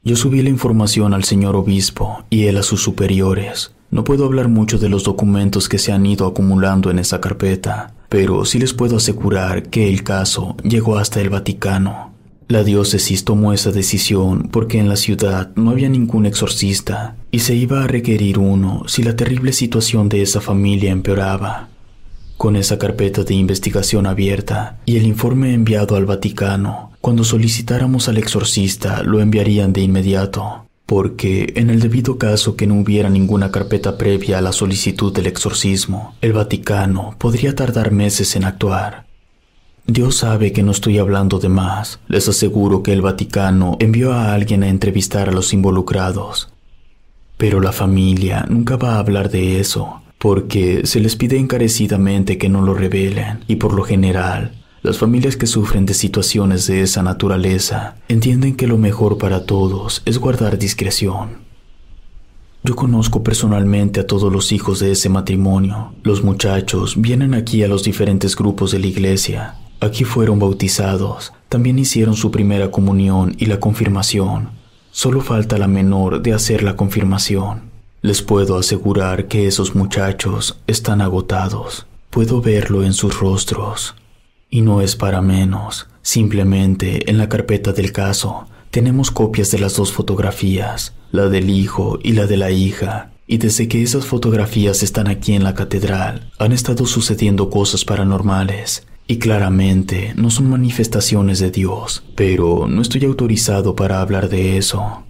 Yo subí la información al señor obispo y él a sus superiores. No puedo hablar mucho de los documentos que se han ido acumulando en esa carpeta, pero sí les puedo asegurar que el caso llegó hasta el Vaticano. La diócesis tomó esa decisión porque en la ciudad no había ningún exorcista y se iba a requerir uno si la terrible situación de esa familia empeoraba. Con esa carpeta de investigación abierta y el informe enviado al Vaticano, cuando solicitáramos al exorcista lo enviarían de inmediato, porque en el debido caso que no hubiera ninguna carpeta previa a la solicitud del exorcismo, el Vaticano podría tardar meses en actuar. Dios sabe que no estoy hablando de más. Les aseguro que el Vaticano envió a alguien a entrevistar a los involucrados. Pero la familia nunca va a hablar de eso, porque se les pide encarecidamente que no lo revelen y por lo general las familias que sufren de situaciones de esa naturaleza entienden que lo mejor para todos es guardar discreción. Yo conozco personalmente a todos los hijos de ese matrimonio. Los muchachos vienen aquí a los diferentes grupos de la iglesia. Aquí fueron bautizados, también hicieron su primera comunión y la confirmación. Solo falta la menor de hacer la confirmación. Les puedo asegurar que esos muchachos están agotados. Puedo verlo en sus rostros. Y no es para menos. Simplemente en la carpeta del caso tenemos copias de las dos fotografías, la del hijo y la de la hija. Y desde que esas fotografías están aquí en la catedral, han estado sucediendo cosas paranormales. Y claramente no son manifestaciones de Dios, pero no estoy autorizado para hablar de eso.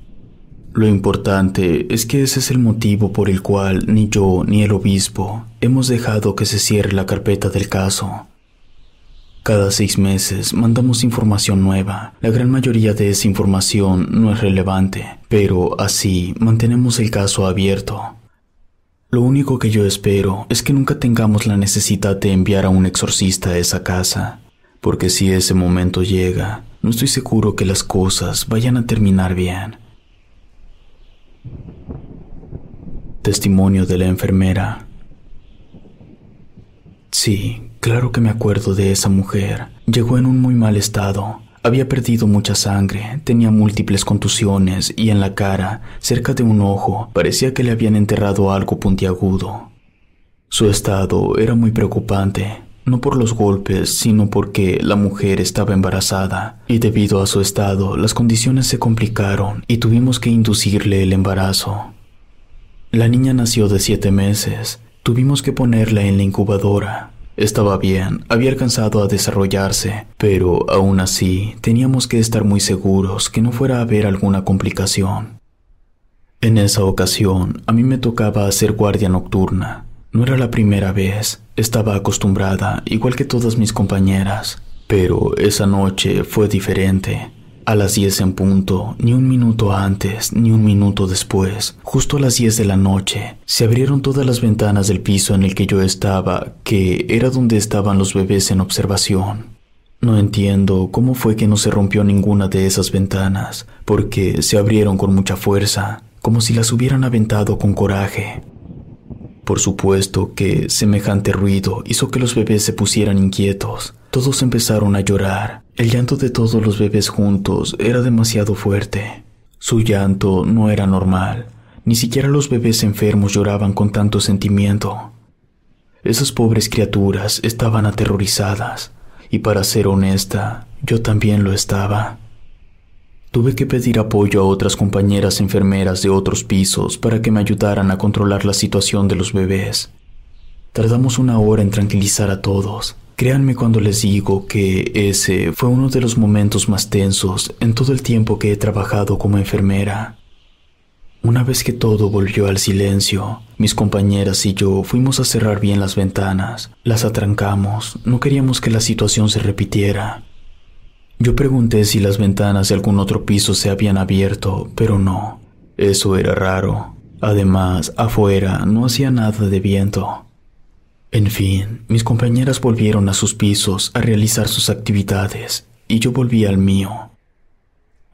Lo importante es que ese es el motivo por el cual ni yo ni el obispo hemos dejado que se cierre la carpeta del caso. Cada seis meses mandamos información nueva. La gran mayoría de esa información no es relevante, pero así mantenemos el caso abierto. Lo único que yo espero es que nunca tengamos la necesidad de enviar a un exorcista a esa casa, porque si ese momento llega, no estoy seguro que las cosas vayan a terminar bien. Testimonio de la enfermera. Sí, claro que me acuerdo de esa mujer. Llegó en un muy mal estado. Había perdido mucha sangre, tenía múltiples contusiones y en la cara, cerca de un ojo, parecía que le habían enterrado algo puntiagudo. Su estado era muy preocupante, no por los golpes, sino porque la mujer estaba embarazada, y debido a su estado las condiciones se complicaron y tuvimos que inducirle el embarazo. La niña nació de siete meses. Tuvimos que ponerla en la incubadora. Estaba bien, había alcanzado a desarrollarse, pero aún así teníamos que estar muy seguros que no fuera a haber alguna complicación. En esa ocasión, a mí me tocaba hacer guardia nocturna. No era la primera vez, estaba acostumbrada, igual que todas mis compañeras, pero esa noche fue diferente. A las 10 en punto, ni un minuto antes, ni un minuto después, justo a las 10 de la noche, se abrieron todas las ventanas del piso en el que yo estaba, que era donde estaban los bebés en observación. No entiendo cómo fue que no se rompió ninguna de esas ventanas, porque se abrieron con mucha fuerza, como si las hubieran aventado con coraje. Por supuesto que semejante ruido hizo que los bebés se pusieran inquietos. Todos empezaron a llorar. El llanto de todos los bebés juntos era demasiado fuerte. Su llanto no era normal. Ni siquiera los bebés enfermos lloraban con tanto sentimiento. Esas pobres criaturas estaban aterrorizadas, y para ser honesta, yo también lo estaba. Tuve que pedir apoyo a otras compañeras enfermeras de otros pisos para que me ayudaran a controlar la situación de los bebés. Tardamos una hora en tranquilizar a todos. Créanme cuando les digo que ese fue uno de los momentos más tensos en todo el tiempo que he trabajado como enfermera. Una vez que todo volvió al silencio, mis compañeras y yo fuimos a cerrar bien las ventanas, las atrancamos, no queríamos que la situación se repitiera. Yo pregunté si las ventanas de algún otro piso se habían abierto, pero no, eso era raro. Además, afuera no hacía nada de viento. En fin, mis compañeras volvieron a sus pisos a realizar sus actividades y yo volví al mío.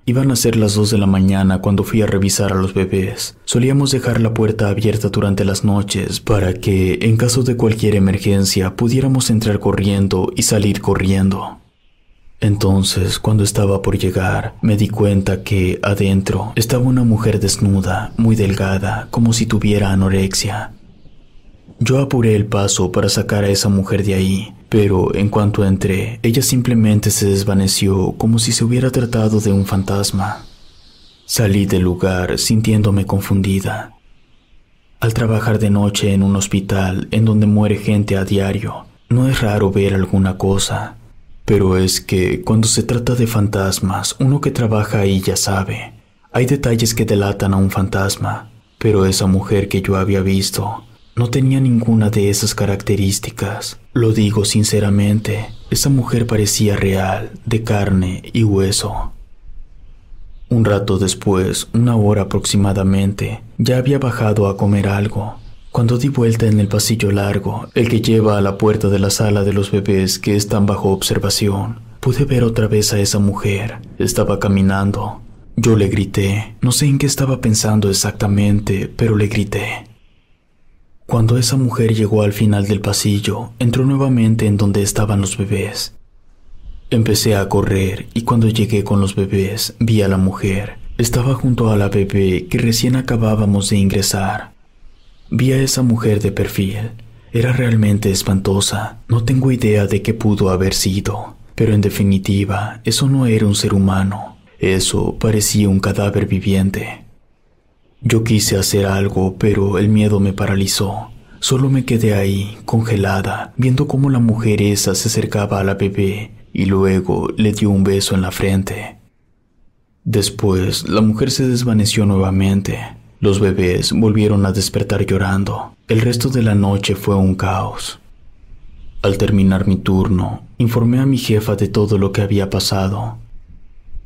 Iban a ser las dos de la mañana cuando fui a revisar a los bebés. Solíamos dejar la puerta abierta durante las noches para que, en caso de cualquier emergencia, pudiéramos entrar corriendo y salir corriendo. Entonces, cuando estaba por llegar, me di cuenta que adentro estaba una mujer desnuda, muy delgada, como si tuviera anorexia. Yo apuré el paso para sacar a esa mujer de ahí, pero en cuanto entré, ella simplemente se desvaneció como si se hubiera tratado de un fantasma. Salí del lugar sintiéndome confundida. Al trabajar de noche en un hospital en donde muere gente a diario, no es raro ver alguna cosa, pero es que cuando se trata de fantasmas, uno que trabaja ahí ya sabe. Hay detalles que delatan a un fantasma, pero esa mujer que yo había visto no tenía ninguna de esas características. Lo digo sinceramente, esa mujer parecía real, de carne y hueso. Un rato después, una hora aproximadamente, ya había bajado a comer algo cuando di vuelta en el pasillo largo, el que lleva a la puerta de la sala de los bebés que están bajo observación, pude ver otra vez a esa mujer. Estaba caminando. Yo le grité. No sé en qué estaba pensando exactamente, pero le grité. Cuando esa mujer llegó al final del pasillo, entró nuevamente en donde estaban los bebés. Empecé a correr y cuando llegué con los bebés vi a la mujer. Estaba junto a la bebé que recién acabábamos de ingresar. Vi a esa mujer de perfil. Era realmente espantosa. No tengo idea de qué pudo haber sido. Pero en definitiva, eso no era un ser humano. Eso parecía un cadáver viviente. Yo quise hacer algo, pero el miedo me paralizó. Solo me quedé ahí, congelada, viendo cómo la mujer esa se acercaba a la bebé y luego le dio un beso en la frente. Después, la mujer se desvaneció nuevamente. Los bebés volvieron a despertar llorando. El resto de la noche fue un caos. Al terminar mi turno, informé a mi jefa de todo lo que había pasado.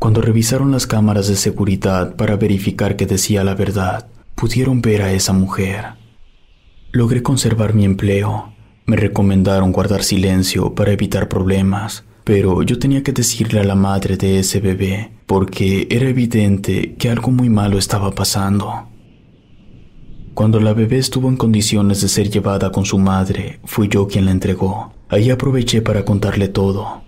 Cuando revisaron las cámaras de seguridad para verificar que decía la verdad, pudieron ver a esa mujer. Logré conservar mi empleo. Me recomendaron guardar silencio para evitar problemas, pero yo tenía que decirle a la madre de ese bebé, porque era evidente que algo muy malo estaba pasando. Cuando la bebé estuvo en condiciones de ser llevada con su madre, fui yo quien la entregó. Ahí aproveché para contarle todo.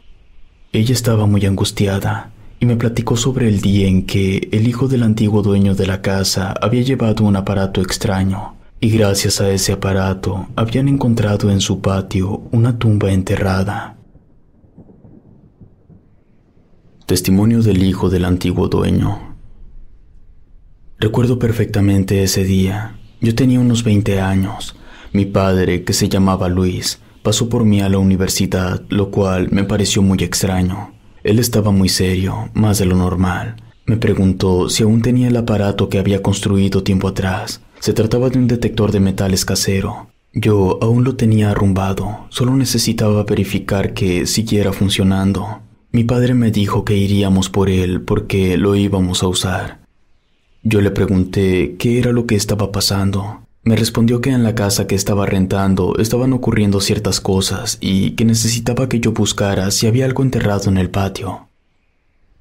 Ella estaba muy angustiada y me platicó sobre el día en que el hijo del antiguo dueño de la casa había llevado un aparato extraño y gracias a ese aparato habían encontrado en su patio una tumba enterrada. Testimonio del hijo del antiguo dueño. Recuerdo perfectamente ese día. Yo tenía unos 20 años. Mi padre, que se llamaba Luis, pasó por mí a la universidad, lo cual me pareció muy extraño. Él estaba muy serio, más de lo normal. Me preguntó si aún tenía el aparato que había construido tiempo atrás. Se trataba de un detector de metales casero. Yo aún lo tenía arrumbado, solo necesitaba verificar que siguiera funcionando. Mi padre me dijo que iríamos por él porque lo íbamos a usar. Yo le pregunté qué era lo que estaba pasando. Me respondió que en la casa que estaba rentando estaban ocurriendo ciertas cosas y que necesitaba que yo buscara si había algo enterrado en el patio.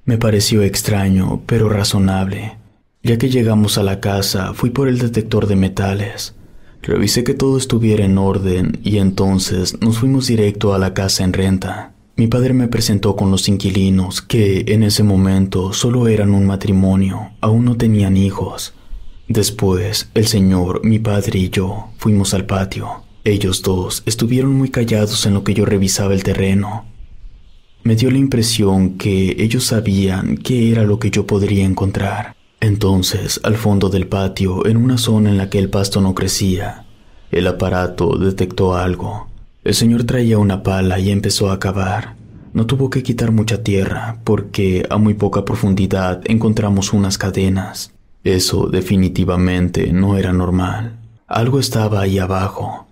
Me pareció extraño, pero razonable. Ya que llegamos a la casa, fui por el detector de metales. Revisé que todo estuviera en orden y entonces nos fuimos directo a la casa en renta. Mi padre me presentó con los inquilinos, que en ese momento solo eran un matrimonio, aún no tenían hijos. Después, el señor, mi padre y yo fuimos al patio. Ellos dos estuvieron muy callados en lo que yo revisaba el terreno. Me dio la impresión que ellos sabían qué era lo que yo podría encontrar. Entonces, al fondo del patio, en una zona en la que el pasto no crecía, el aparato detectó algo. El señor traía una pala y empezó a cavar. No tuvo que quitar mucha tierra porque a muy poca profundidad encontramos unas cadenas. Eso definitivamente no era normal. Algo estaba ahí abajo.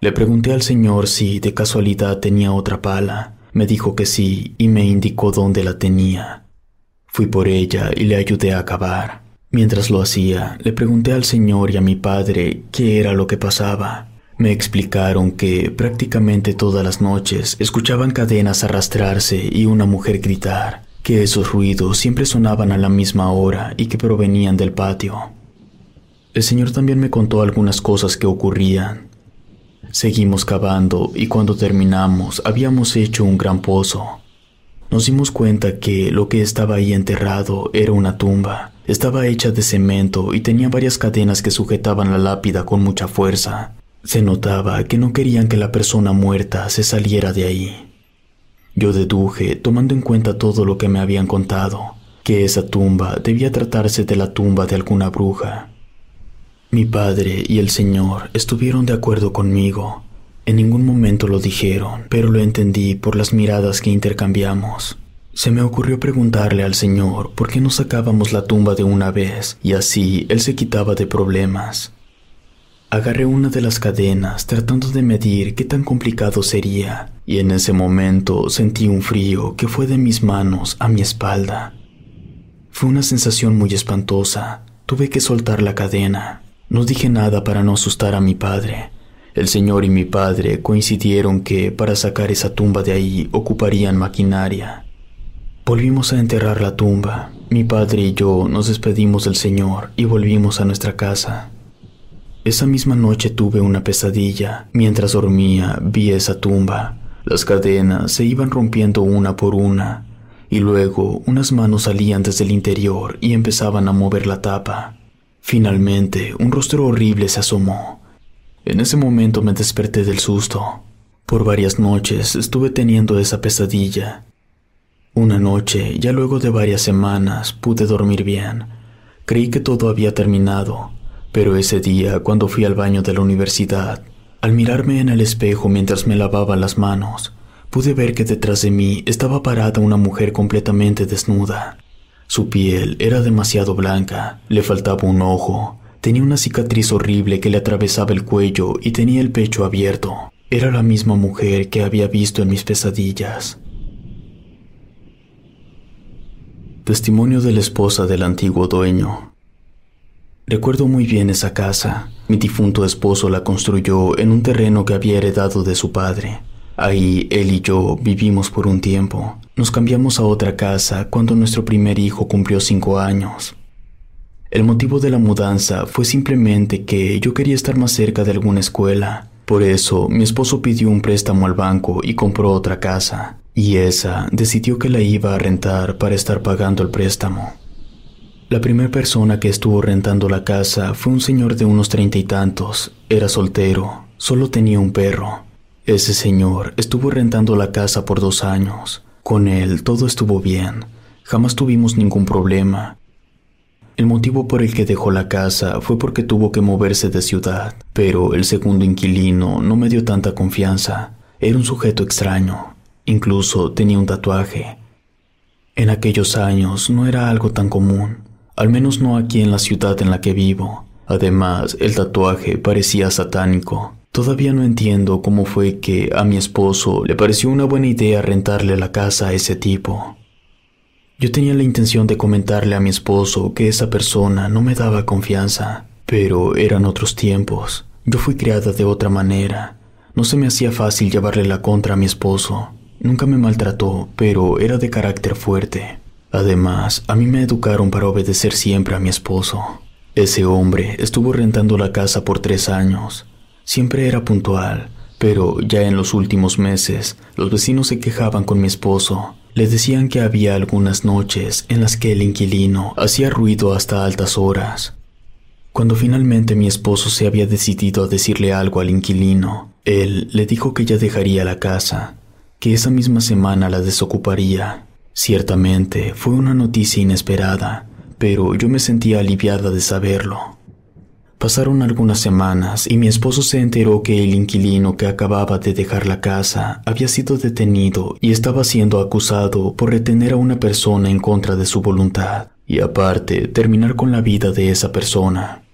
Le pregunté al señor si de casualidad tenía otra pala. Me dijo que sí y me indicó dónde la tenía. Fui por ella y le ayudé a cavar. Mientras lo hacía, le pregunté al señor y a mi padre qué era lo que pasaba. Me explicaron que prácticamente todas las noches escuchaban cadenas arrastrarse y una mujer gritar, que esos ruidos siempre sonaban a la misma hora y que provenían del patio. El señor también me contó algunas cosas que ocurrían. Seguimos cavando y cuando terminamos habíamos hecho un gran pozo. nos dimos cuenta que lo que estaba ahí enterrado era una tumba. Estaba hecha de cemento y tenía varias cadenas que sujetaban la lápida con mucha fuerza. Se notaba que no querían que la persona muerta se saliera de ahí. Yo deduje, tomando en cuenta todo lo que me habían contado, que esa tumba debía tratarse de la tumba de alguna bruja. Mi padre y el Señor estuvieron de acuerdo conmigo. En ningún momento lo dijeron, pero lo entendí por las miradas que intercambiamos. Se me ocurrió preguntarle al Señor por qué no sacábamos la tumba de una vez y así Él se quitaba de problemas. Agarré una de las cadenas tratando de medir qué tan complicado sería y en ese momento sentí un frío que fue de mis manos a mi espalda. Fue una sensación muy espantosa. Tuve que soltar la cadena. No dije nada para no asustar a mi padre. El señor y mi padre coincidieron que para sacar esa tumba de ahí ocuparían maquinaria. Volvimos a enterrar la tumba. Mi padre y yo nos despedimos del señor y volvimos a nuestra casa. Esa misma noche tuve una pesadilla. Mientras dormía vi esa tumba. Las cadenas se iban rompiendo una por una y luego unas manos salían desde el interior y empezaban a mover la tapa. Finalmente, un rostro horrible se asomó. En ese momento me desperté del susto. Por varias noches estuve teniendo esa pesadilla. Una noche, ya luego de varias semanas, pude dormir bien. Creí que todo había terminado, pero ese día, cuando fui al baño de la universidad, al mirarme en el espejo mientras me lavaba las manos, pude ver que detrás de mí estaba parada una mujer completamente desnuda. Su piel era demasiado blanca, le faltaba un ojo, tenía una cicatriz horrible que le atravesaba el cuello y tenía el pecho abierto. Era la misma mujer que había visto en mis pesadillas. Testimonio de la esposa del antiguo dueño. Recuerdo muy bien esa casa. Mi difunto esposo la construyó en un terreno que había heredado de su padre. Ahí él y yo vivimos por un tiempo. Nos cambiamos a otra casa cuando nuestro primer hijo cumplió cinco años. El motivo de la mudanza fue simplemente que yo quería estar más cerca de alguna escuela. Por eso mi esposo pidió un préstamo al banco y compró otra casa. Y esa decidió que la iba a rentar para estar pagando el préstamo. La primera persona que estuvo rentando la casa fue un señor de unos treinta y tantos. Era soltero, solo tenía un perro. Ese señor estuvo rentando la casa por dos años. Con él todo estuvo bien. Jamás tuvimos ningún problema. El motivo por el que dejó la casa fue porque tuvo que moverse de ciudad, pero el segundo inquilino no me dio tanta confianza. Era un sujeto extraño. Incluso tenía un tatuaje. En aquellos años no era algo tan común, al menos no aquí en la ciudad en la que vivo. Además, el tatuaje parecía satánico. Todavía no entiendo cómo fue que a mi esposo le pareció una buena idea rentarle la casa a ese tipo. Yo tenía la intención de comentarle a mi esposo que esa persona no me daba confianza, pero eran otros tiempos. Yo fui criada de otra manera. No se me hacía fácil llevarle la contra a mi esposo. Nunca me maltrató, pero era de carácter fuerte. Además, a mí me educaron para obedecer siempre a mi esposo. Ese hombre estuvo rentando la casa por tres años. Siempre era puntual, pero ya en los últimos meses los vecinos se quejaban con mi esposo. Le decían que había algunas noches en las que el inquilino hacía ruido hasta altas horas. Cuando finalmente mi esposo se había decidido a decirle algo al inquilino, él le dijo que ya dejaría la casa, que esa misma semana la desocuparía. Ciertamente fue una noticia inesperada, pero yo me sentía aliviada de saberlo. Pasaron algunas semanas y mi esposo se enteró que el inquilino que acababa de dejar la casa había sido detenido y estaba siendo acusado por retener a una persona en contra de su voluntad y aparte terminar con la vida de esa persona.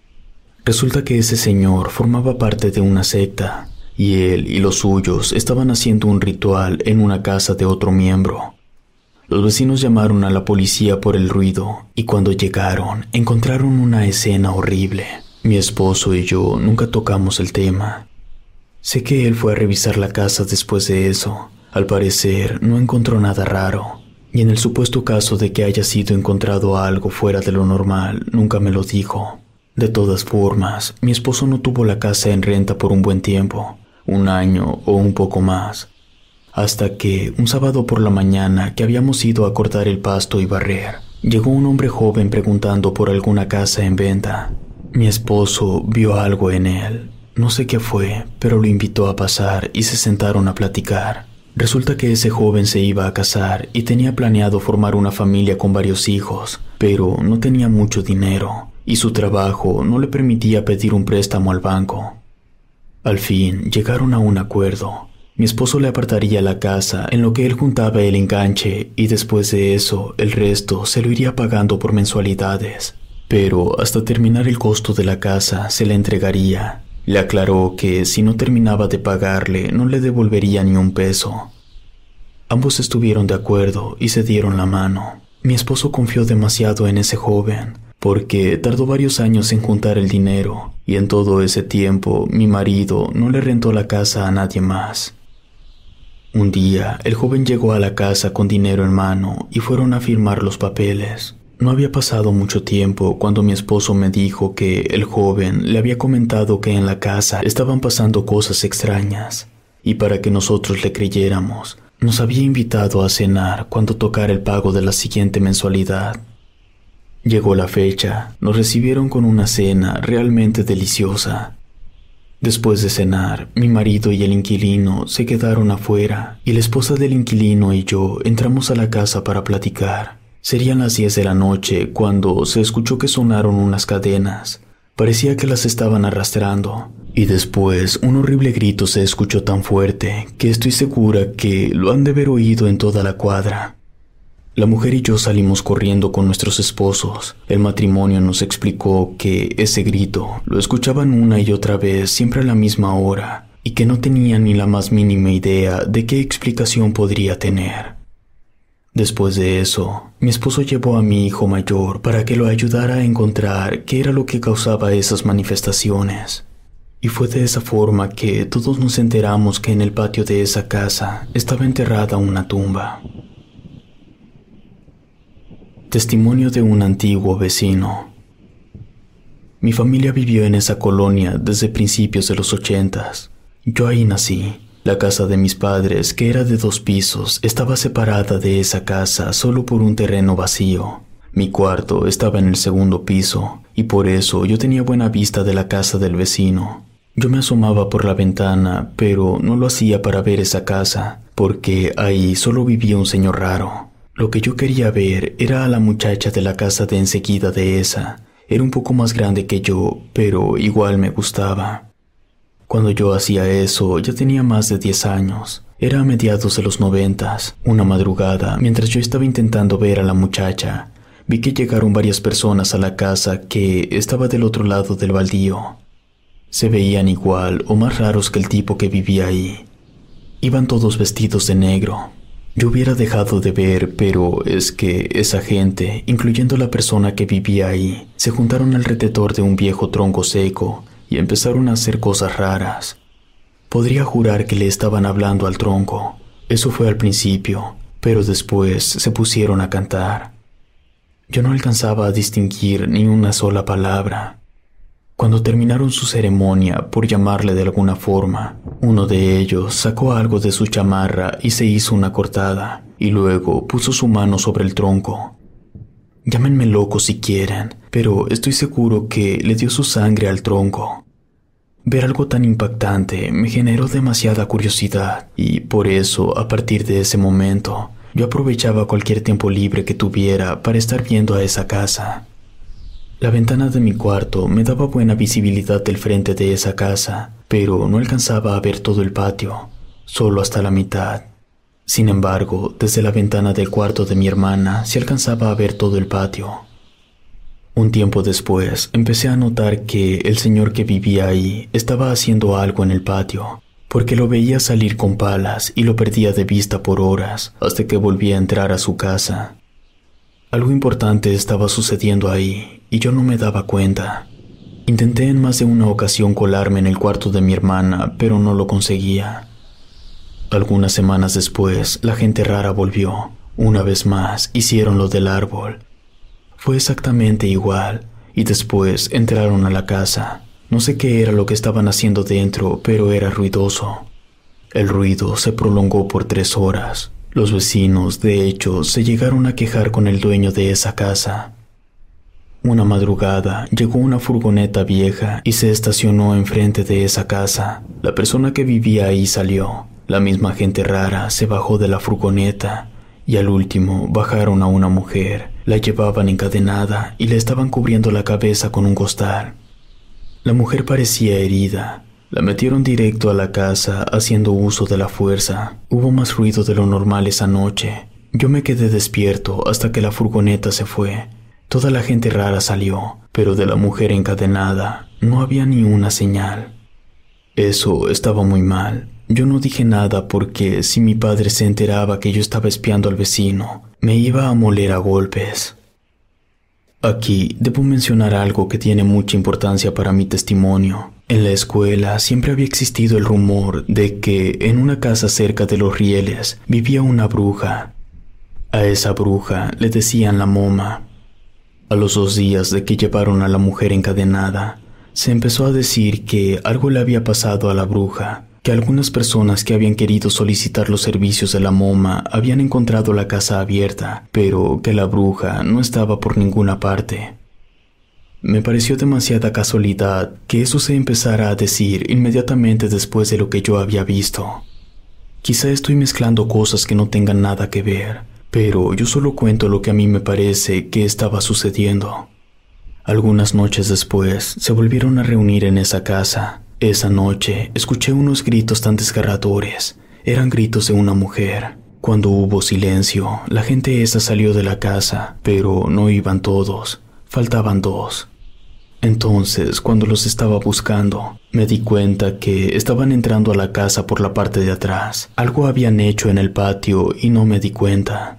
Resulta que ese señor formaba parte de una secta y él y los suyos estaban haciendo un ritual en una casa de otro miembro. Los vecinos llamaron a la policía por el ruido y cuando llegaron encontraron una escena horrible. Mi esposo y yo nunca tocamos el tema. Sé que él fue a revisar la casa después de eso. Al parecer no encontró nada raro. Y en el supuesto caso de que haya sido encontrado algo fuera de lo normal, nunca me lo dijo. De todas formas, mi esposo no tuvo la casa en renta por un buen tiempo, un año o un poco más. Hasta que un sábado por la mañana que habíamos ido a cortar el pasto y barrer, llegó un hombre joven preguntando por alguna casa en venta. Mi esposo vio algo en él. No sé qué fue, pero lo invitó a pasar y se sentaron a platicar. Resulta que ese joven se iba a casar y tenía planeado formar una familia con varios hijos, pero no tenía mucho dinero y su trabajo no le permitía pedir un préstamo al banco. Al fin llegaron a un acuerdo. Mi esposo le apartaría la casa en lo que él juntaba el enganche y después de eso el resto se lo iría pagando por mensualidades. Pero hasta terminar el costo de la casa se le entregaría. Le aclaró que si no terminaba de pagarle no le devolvería ni un peso. Ambos estuvieron de acuerdo y se dieron la mano. Mi esposo confió demasiado en ese joven, porque tardó varios años en juntar el dinero, y en todo ese tiempo mi marido no le rentó la casa a nadie más. Un día el joven llegó a la casa con dinero en mano y fueron a firmar los papeles. No había pasado mucho tiempo cuando mi esposo me dijo que el joven le había comentado que en la casa estaban pasando cosas extrañas, y para que nosotros le creyéramos, nos había invitado a cenar cuando tocara el pago de la siguiente mensualidad. Llegó la fecha, nos recibieron con una cena realmente deliciosa. Después de cenar, mi marido y el inquilino se quedaron afuera y la esposa del inquilino y yo entramos a la casa para platicar. Serían las 10 de la noche cuando se escuchó que sonaron unas cadenas. Parecía que las estaban arrastrando. Y después un horrible grito se escuchó tan fuerte que estoy segura que lo han de haber oído en toda la cuadra. La mujer y yo salimos corriendo con nuestros esposos. El matrimonio nos explicó que ese grito lo escuchaban una y otra vez siempre a la misma hora y que no tenían ni la más mínima idea de qué explicación podría tener. Después de eso, mi esposo llevó a mi hijo mayor para que lo ayudara a encontrar qué era lo que causaba esas manifestaciones. Y fue de esa forma que todos nos enteramos que en el patio de esa casa estaba enterrada una tumba. Testimonio de un antiguo vecino. Mi familia vivió en esa colonia desde principios de los ochentas. Yo ahí nací. La casa de mis padres, que era de dos pisos, estaba separada de esa casa solo por un terreno vacío. Mi cuarto estaba en el segundo piso, y por eso yo tenía buena vista de la casa del vecino. Yo me asomaba por la ventana, pero no lo hacía para ver esa casa, porque ahí solo vivía un señor raro. Lo que yo quería ver era a la muchacha de la casa de enseguida de esa. Era un poco más grande que yo, pero igual me gustaba. Cuando yo hacía eso, ya tenía más de 10 años. Era a mediados de los noventas. Una madrugada, mientras yo estaba intentando ver a la muchacha, vi que llegaron varias personas a la casa que estaba del otro lado del baldío. Se veían igual o más raros que el tipo que vivía ahí. Iban todos vestidos de negro, yo hubiera dejado de ver, pero es que esa gente, incluyendo la persona que vivía ahí, se juntaron alrededor de un viejo tronco seco y empezaron a hacer cosas raras. Podría jurar que le estaban hablando al tronco. Eso fue al principio, pero después se pusieron a cantar. Yo no alcanzaba a distinguir ni una sola palabra. Cuando terminaron su ceremonia, por llamarle de alguna forma, uno de ellos sacó algo de su chamarra y se hizo una cortada, y luego puso su mano sobre el tronco. Llámenme loco si quieren, pero estoy seguro que le dio su sangre al tronco. Ver algo tan impactante me generó demasiada curiosidad, y por eso, a partir de ese momento, yo aprovechaba cualquier tiempo libre que tuviera para estar viendo a esa casa. La ventana de mi cuarto me daba buena visibilidad del frente de esa casa, pero no alcanzaba a ver todo el patio, solo hasta la mitad. Sin embargo, desde la ventana del cuarto de mi hermana se alcanzaba a ver todo el patio. Un tiempo después empecé a notar que el señor que vivía ahí estaba haciendo algo en el patio, porque lo veía salir con palas y lo perdía de vista por horas hasta que volvía a entrar a su casa. Algo importante estaba sucediendo ahí y yo no me daba cuenta. Intenté en más de una ocasión colarme en el cuarto de mi hermana, pero no lo conseguía. Algunas semanas después, la gente rara volvió. Una vez más, hicieron lo del árbol. Fue exactamente igual, y después entraron a la casa. No sé qué era lo que estaban haciendo dentro, pero era ruidoso. El ruido se prolongó por tres horas. Los vecinos, de hecho, se llegaron a quejar con el dueño de esa casa. Una madrugada llegó una furgoneta vieja y se estacionó enfrente de esa casa. La persona que vivía ahí salió. La misma gente rara se bajó de la furgoneta y al último bajaron a una mujer. La llevaban encadenada y le estaban cubriendo la cabeza con un costal. La mujer parecía herida. La metieron directo a la casa haciendo uso de la fuerza. Hubo más ruido de lo normal esa noche. Yo me quedé despierto hasta que la furgoneta se fue. Toda la gente rara salió, pero de la mujer encadenada no había ni una señal. Eso estaba muy mal. Yo no dije nada porque si mi padre se enteraba que yo estaba espiando al vecino, me iba a moler a golpes. Aquí debo mencionar algo que tiene mucha importancia para mi testimonio. En la escuela siempre había existido el rumor de que en una casa cerca de los rieles vivía una bruja. A esa bruja le decían la moma. A los dos días de que llevaron a la mujer encadenada, se empezó a decir que algo le había pasado a la bruja que algunas personas que habían querido solicitar los servicios de la moma habían encontrado la casa abierta, pero que la bruja no estaba por ninguna parte. Me pareció demasiada casualidad que eso se empezara a decir inmediatamente después de lo que yo había visto. Quizá estoy mezclando cosas que no tengan nada que ver, pero yo solo cuento lo que a mí me parece que estaba sucediendo. Algunas noches después se volvieron a reunir en esa casa, esa noche escuché unos gritos tan desgarradores. Eran gritos de una mujer. Cuando hubo silencio, la gente esa salió de la casa, pero no iban todos. Faltaban dos. Entonces, cuando los estaba buscando, me di cuenta que estaban entrando a la casa por la parte de atrás. Algo habían hecho en el patio y no me di cuenta.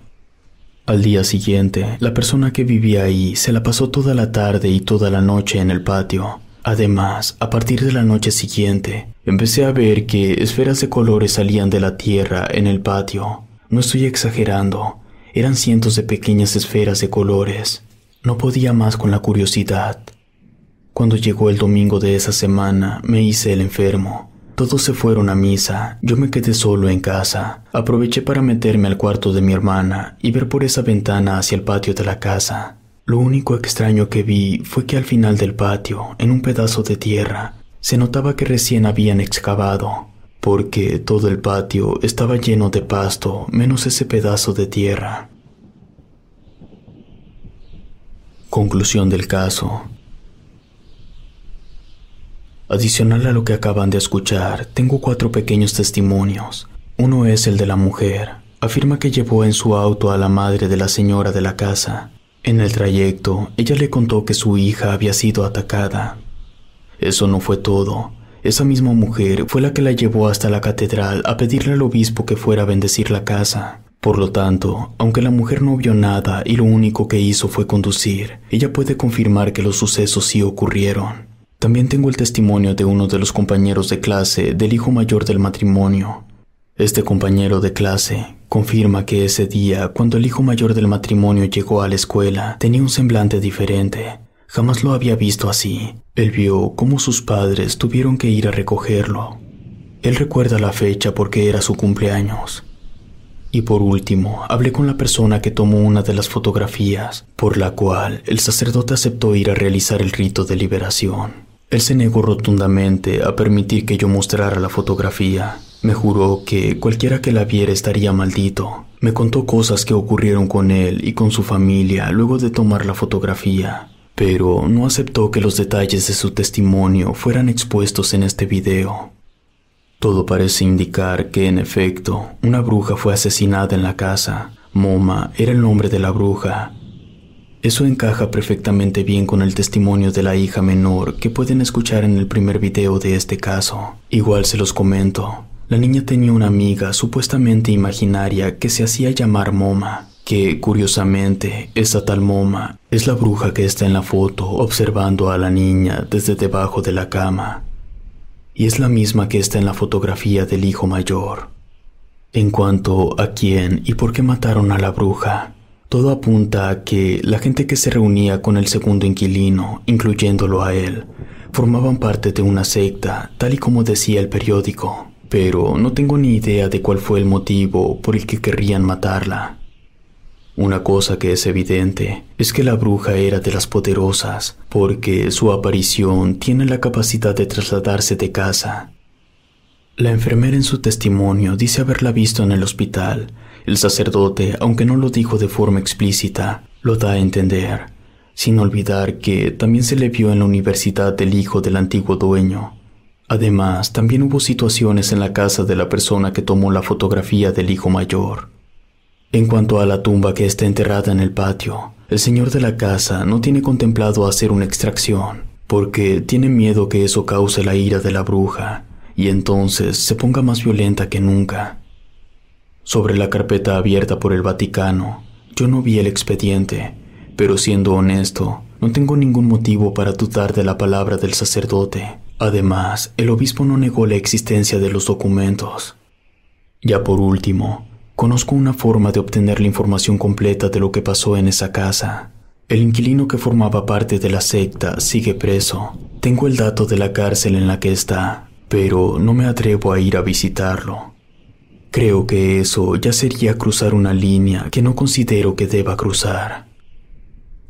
Al día siguiente, la persona que vivía ahí se la pasó toda la tarde y toda la noche en el patio. Además, a partir de la noche siguiente, empecé a ver que esferas de colores salían de la tierra en el patio. No estoy exagerando, eran cientos de pequeñas esferas de colores. No podía más con la curiosidad. Cuando llegó el domingo de esa semana, me hice el enfermo. Todos se fueron a misa, yo me quedé solo en casa. Aproveché para meterme al cuarto de mi hermana y ver por esa ventana hacia el patio de la casa. Lo único extraño que vi fue que al final del patio, en un pedazo de tierra, se notaba que recién habían excavado, porque todo el patio estaba lleno de pasto, menos ese pedazo de tierra. Conclusión del caso. Adicional a lo que acaban de escuchar, tengo cuatro pequeños testimonios. Uno es el de la mujer. Afirma que llevó en su auto a la madre de la señora de la casa en el trayecto, ella le contó que su hija había sido atacada. Eso no fue todo. Esa misma mujer fue la que la llevó hasta la catedral a pedirle al obispo que fuera a bendecir la casa. Por lo tanto, aunque la mujer no vio nada y lo único que hizo fue conducir, ella puede confirmar que los sucesos sí ocurrieron. También tengo el testimonio de uno de los compañeros de clase del hijo mayor del matrimonio. Este compañero de clase confirma que ese día, cuando el hijo mayor del matrimonio llegó a la escuela, tenía un semblante diferente. Jamás lo había visto así. Él vio cómo sus padres tuvieron que ir a recogerlo. Él recuerda la fecha porque era su cumpleaños. Y por último, hablé con la persona que tomó una de las fotografías, por la cual el sacerdote aceptó ir a realizar el rito de liberación. Él se negó rotundamente a permitir que yo mostrara la fotografía. Me juró que cualquiera que la viera estaría maldito. Me contó cosas que ocurrieron con él y con su familia luego de tomar la fotografía, pero no aceptó que los detalles de su testimonio fueran expuestos en este video. Todo parece indicar que, en efecto, una bruja fue asesinada en la casa. Moma era el nombre de la bruja. Eso encaja perfectamente bien con el testimonio de la hija menor que pueden escuchar en el primer video de este caso. Igual se los comento. La niña tenía una amiga supuestamente imaginaria que se hacía llamar Moma, que curiosamente esa tal Moma es la bruja que está en la foto observando a la niña desde debajo de la cama. Y es la misma que está en la fotografía del hijo mayor. En cuanto a quién y por qué mataron a la bruja, todo apunta a que la gente que se reunía con el segundo inquilino, incluyéndolo a él, formaban parte de una secta, tal y como decía el periódico pero no tengo ni idea de cuál fue el motivo por el que querrían matarla. Una cosa que es evidente es que la bruja era de las poderosas, porque su aparición tiene la capacidad de trasladarse de casa. La enfermera en su testimonio dice haberla visto en el hospital. El sacerdote, aunque no lo dijo de forma explícita, lo da a entender, sin olvidar que también se le vio en la universidad del hijo del antiguo dueño. Además, también hubo situaciones en la casa de la persona que tomó la fotografía del hijo mayor. En cuanto a la tumba que está enterrada en el patio, el señor de la casa no tiene contemplado hacer una extracción, porque tiene miedo que eso cause la ira de la bruja y entonces se ponga más violenta que nunca. Sobre la carpeta abierta por el Vaticano, yo no vi el expediente, pero siendo honesto, no tengo ningún motivo para dudar de la palabra del sacerdote. Además, el obispo no negó la existencia de los documentos. Ya por último, Conozco una forma de obtener la información completa de lo que pasó en esa casa. El inquilino que formaba parte de la secta sigue preso. Tengo el dato de la cárcel en la que está, pero no me atrevo a ir a visitarlo. Creo que eso ya sería cruzar una línea que no considero que deba cruzar.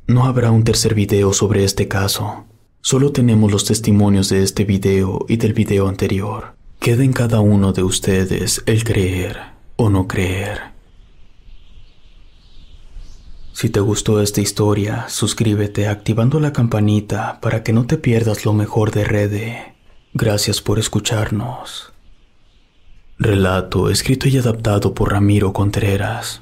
No habrá un tercer video sobre este caso. Solo tenemos los testimonios de este video y del video anterior. Queda en cada uno de ustedes el creer o no creer. Si te gustó esta historia, suscríbete activando la campanita para que no te pierdas lo mejor de Rede. Gracias por escucharnos. Relato escrito y adaptado por Ramiro Contreras.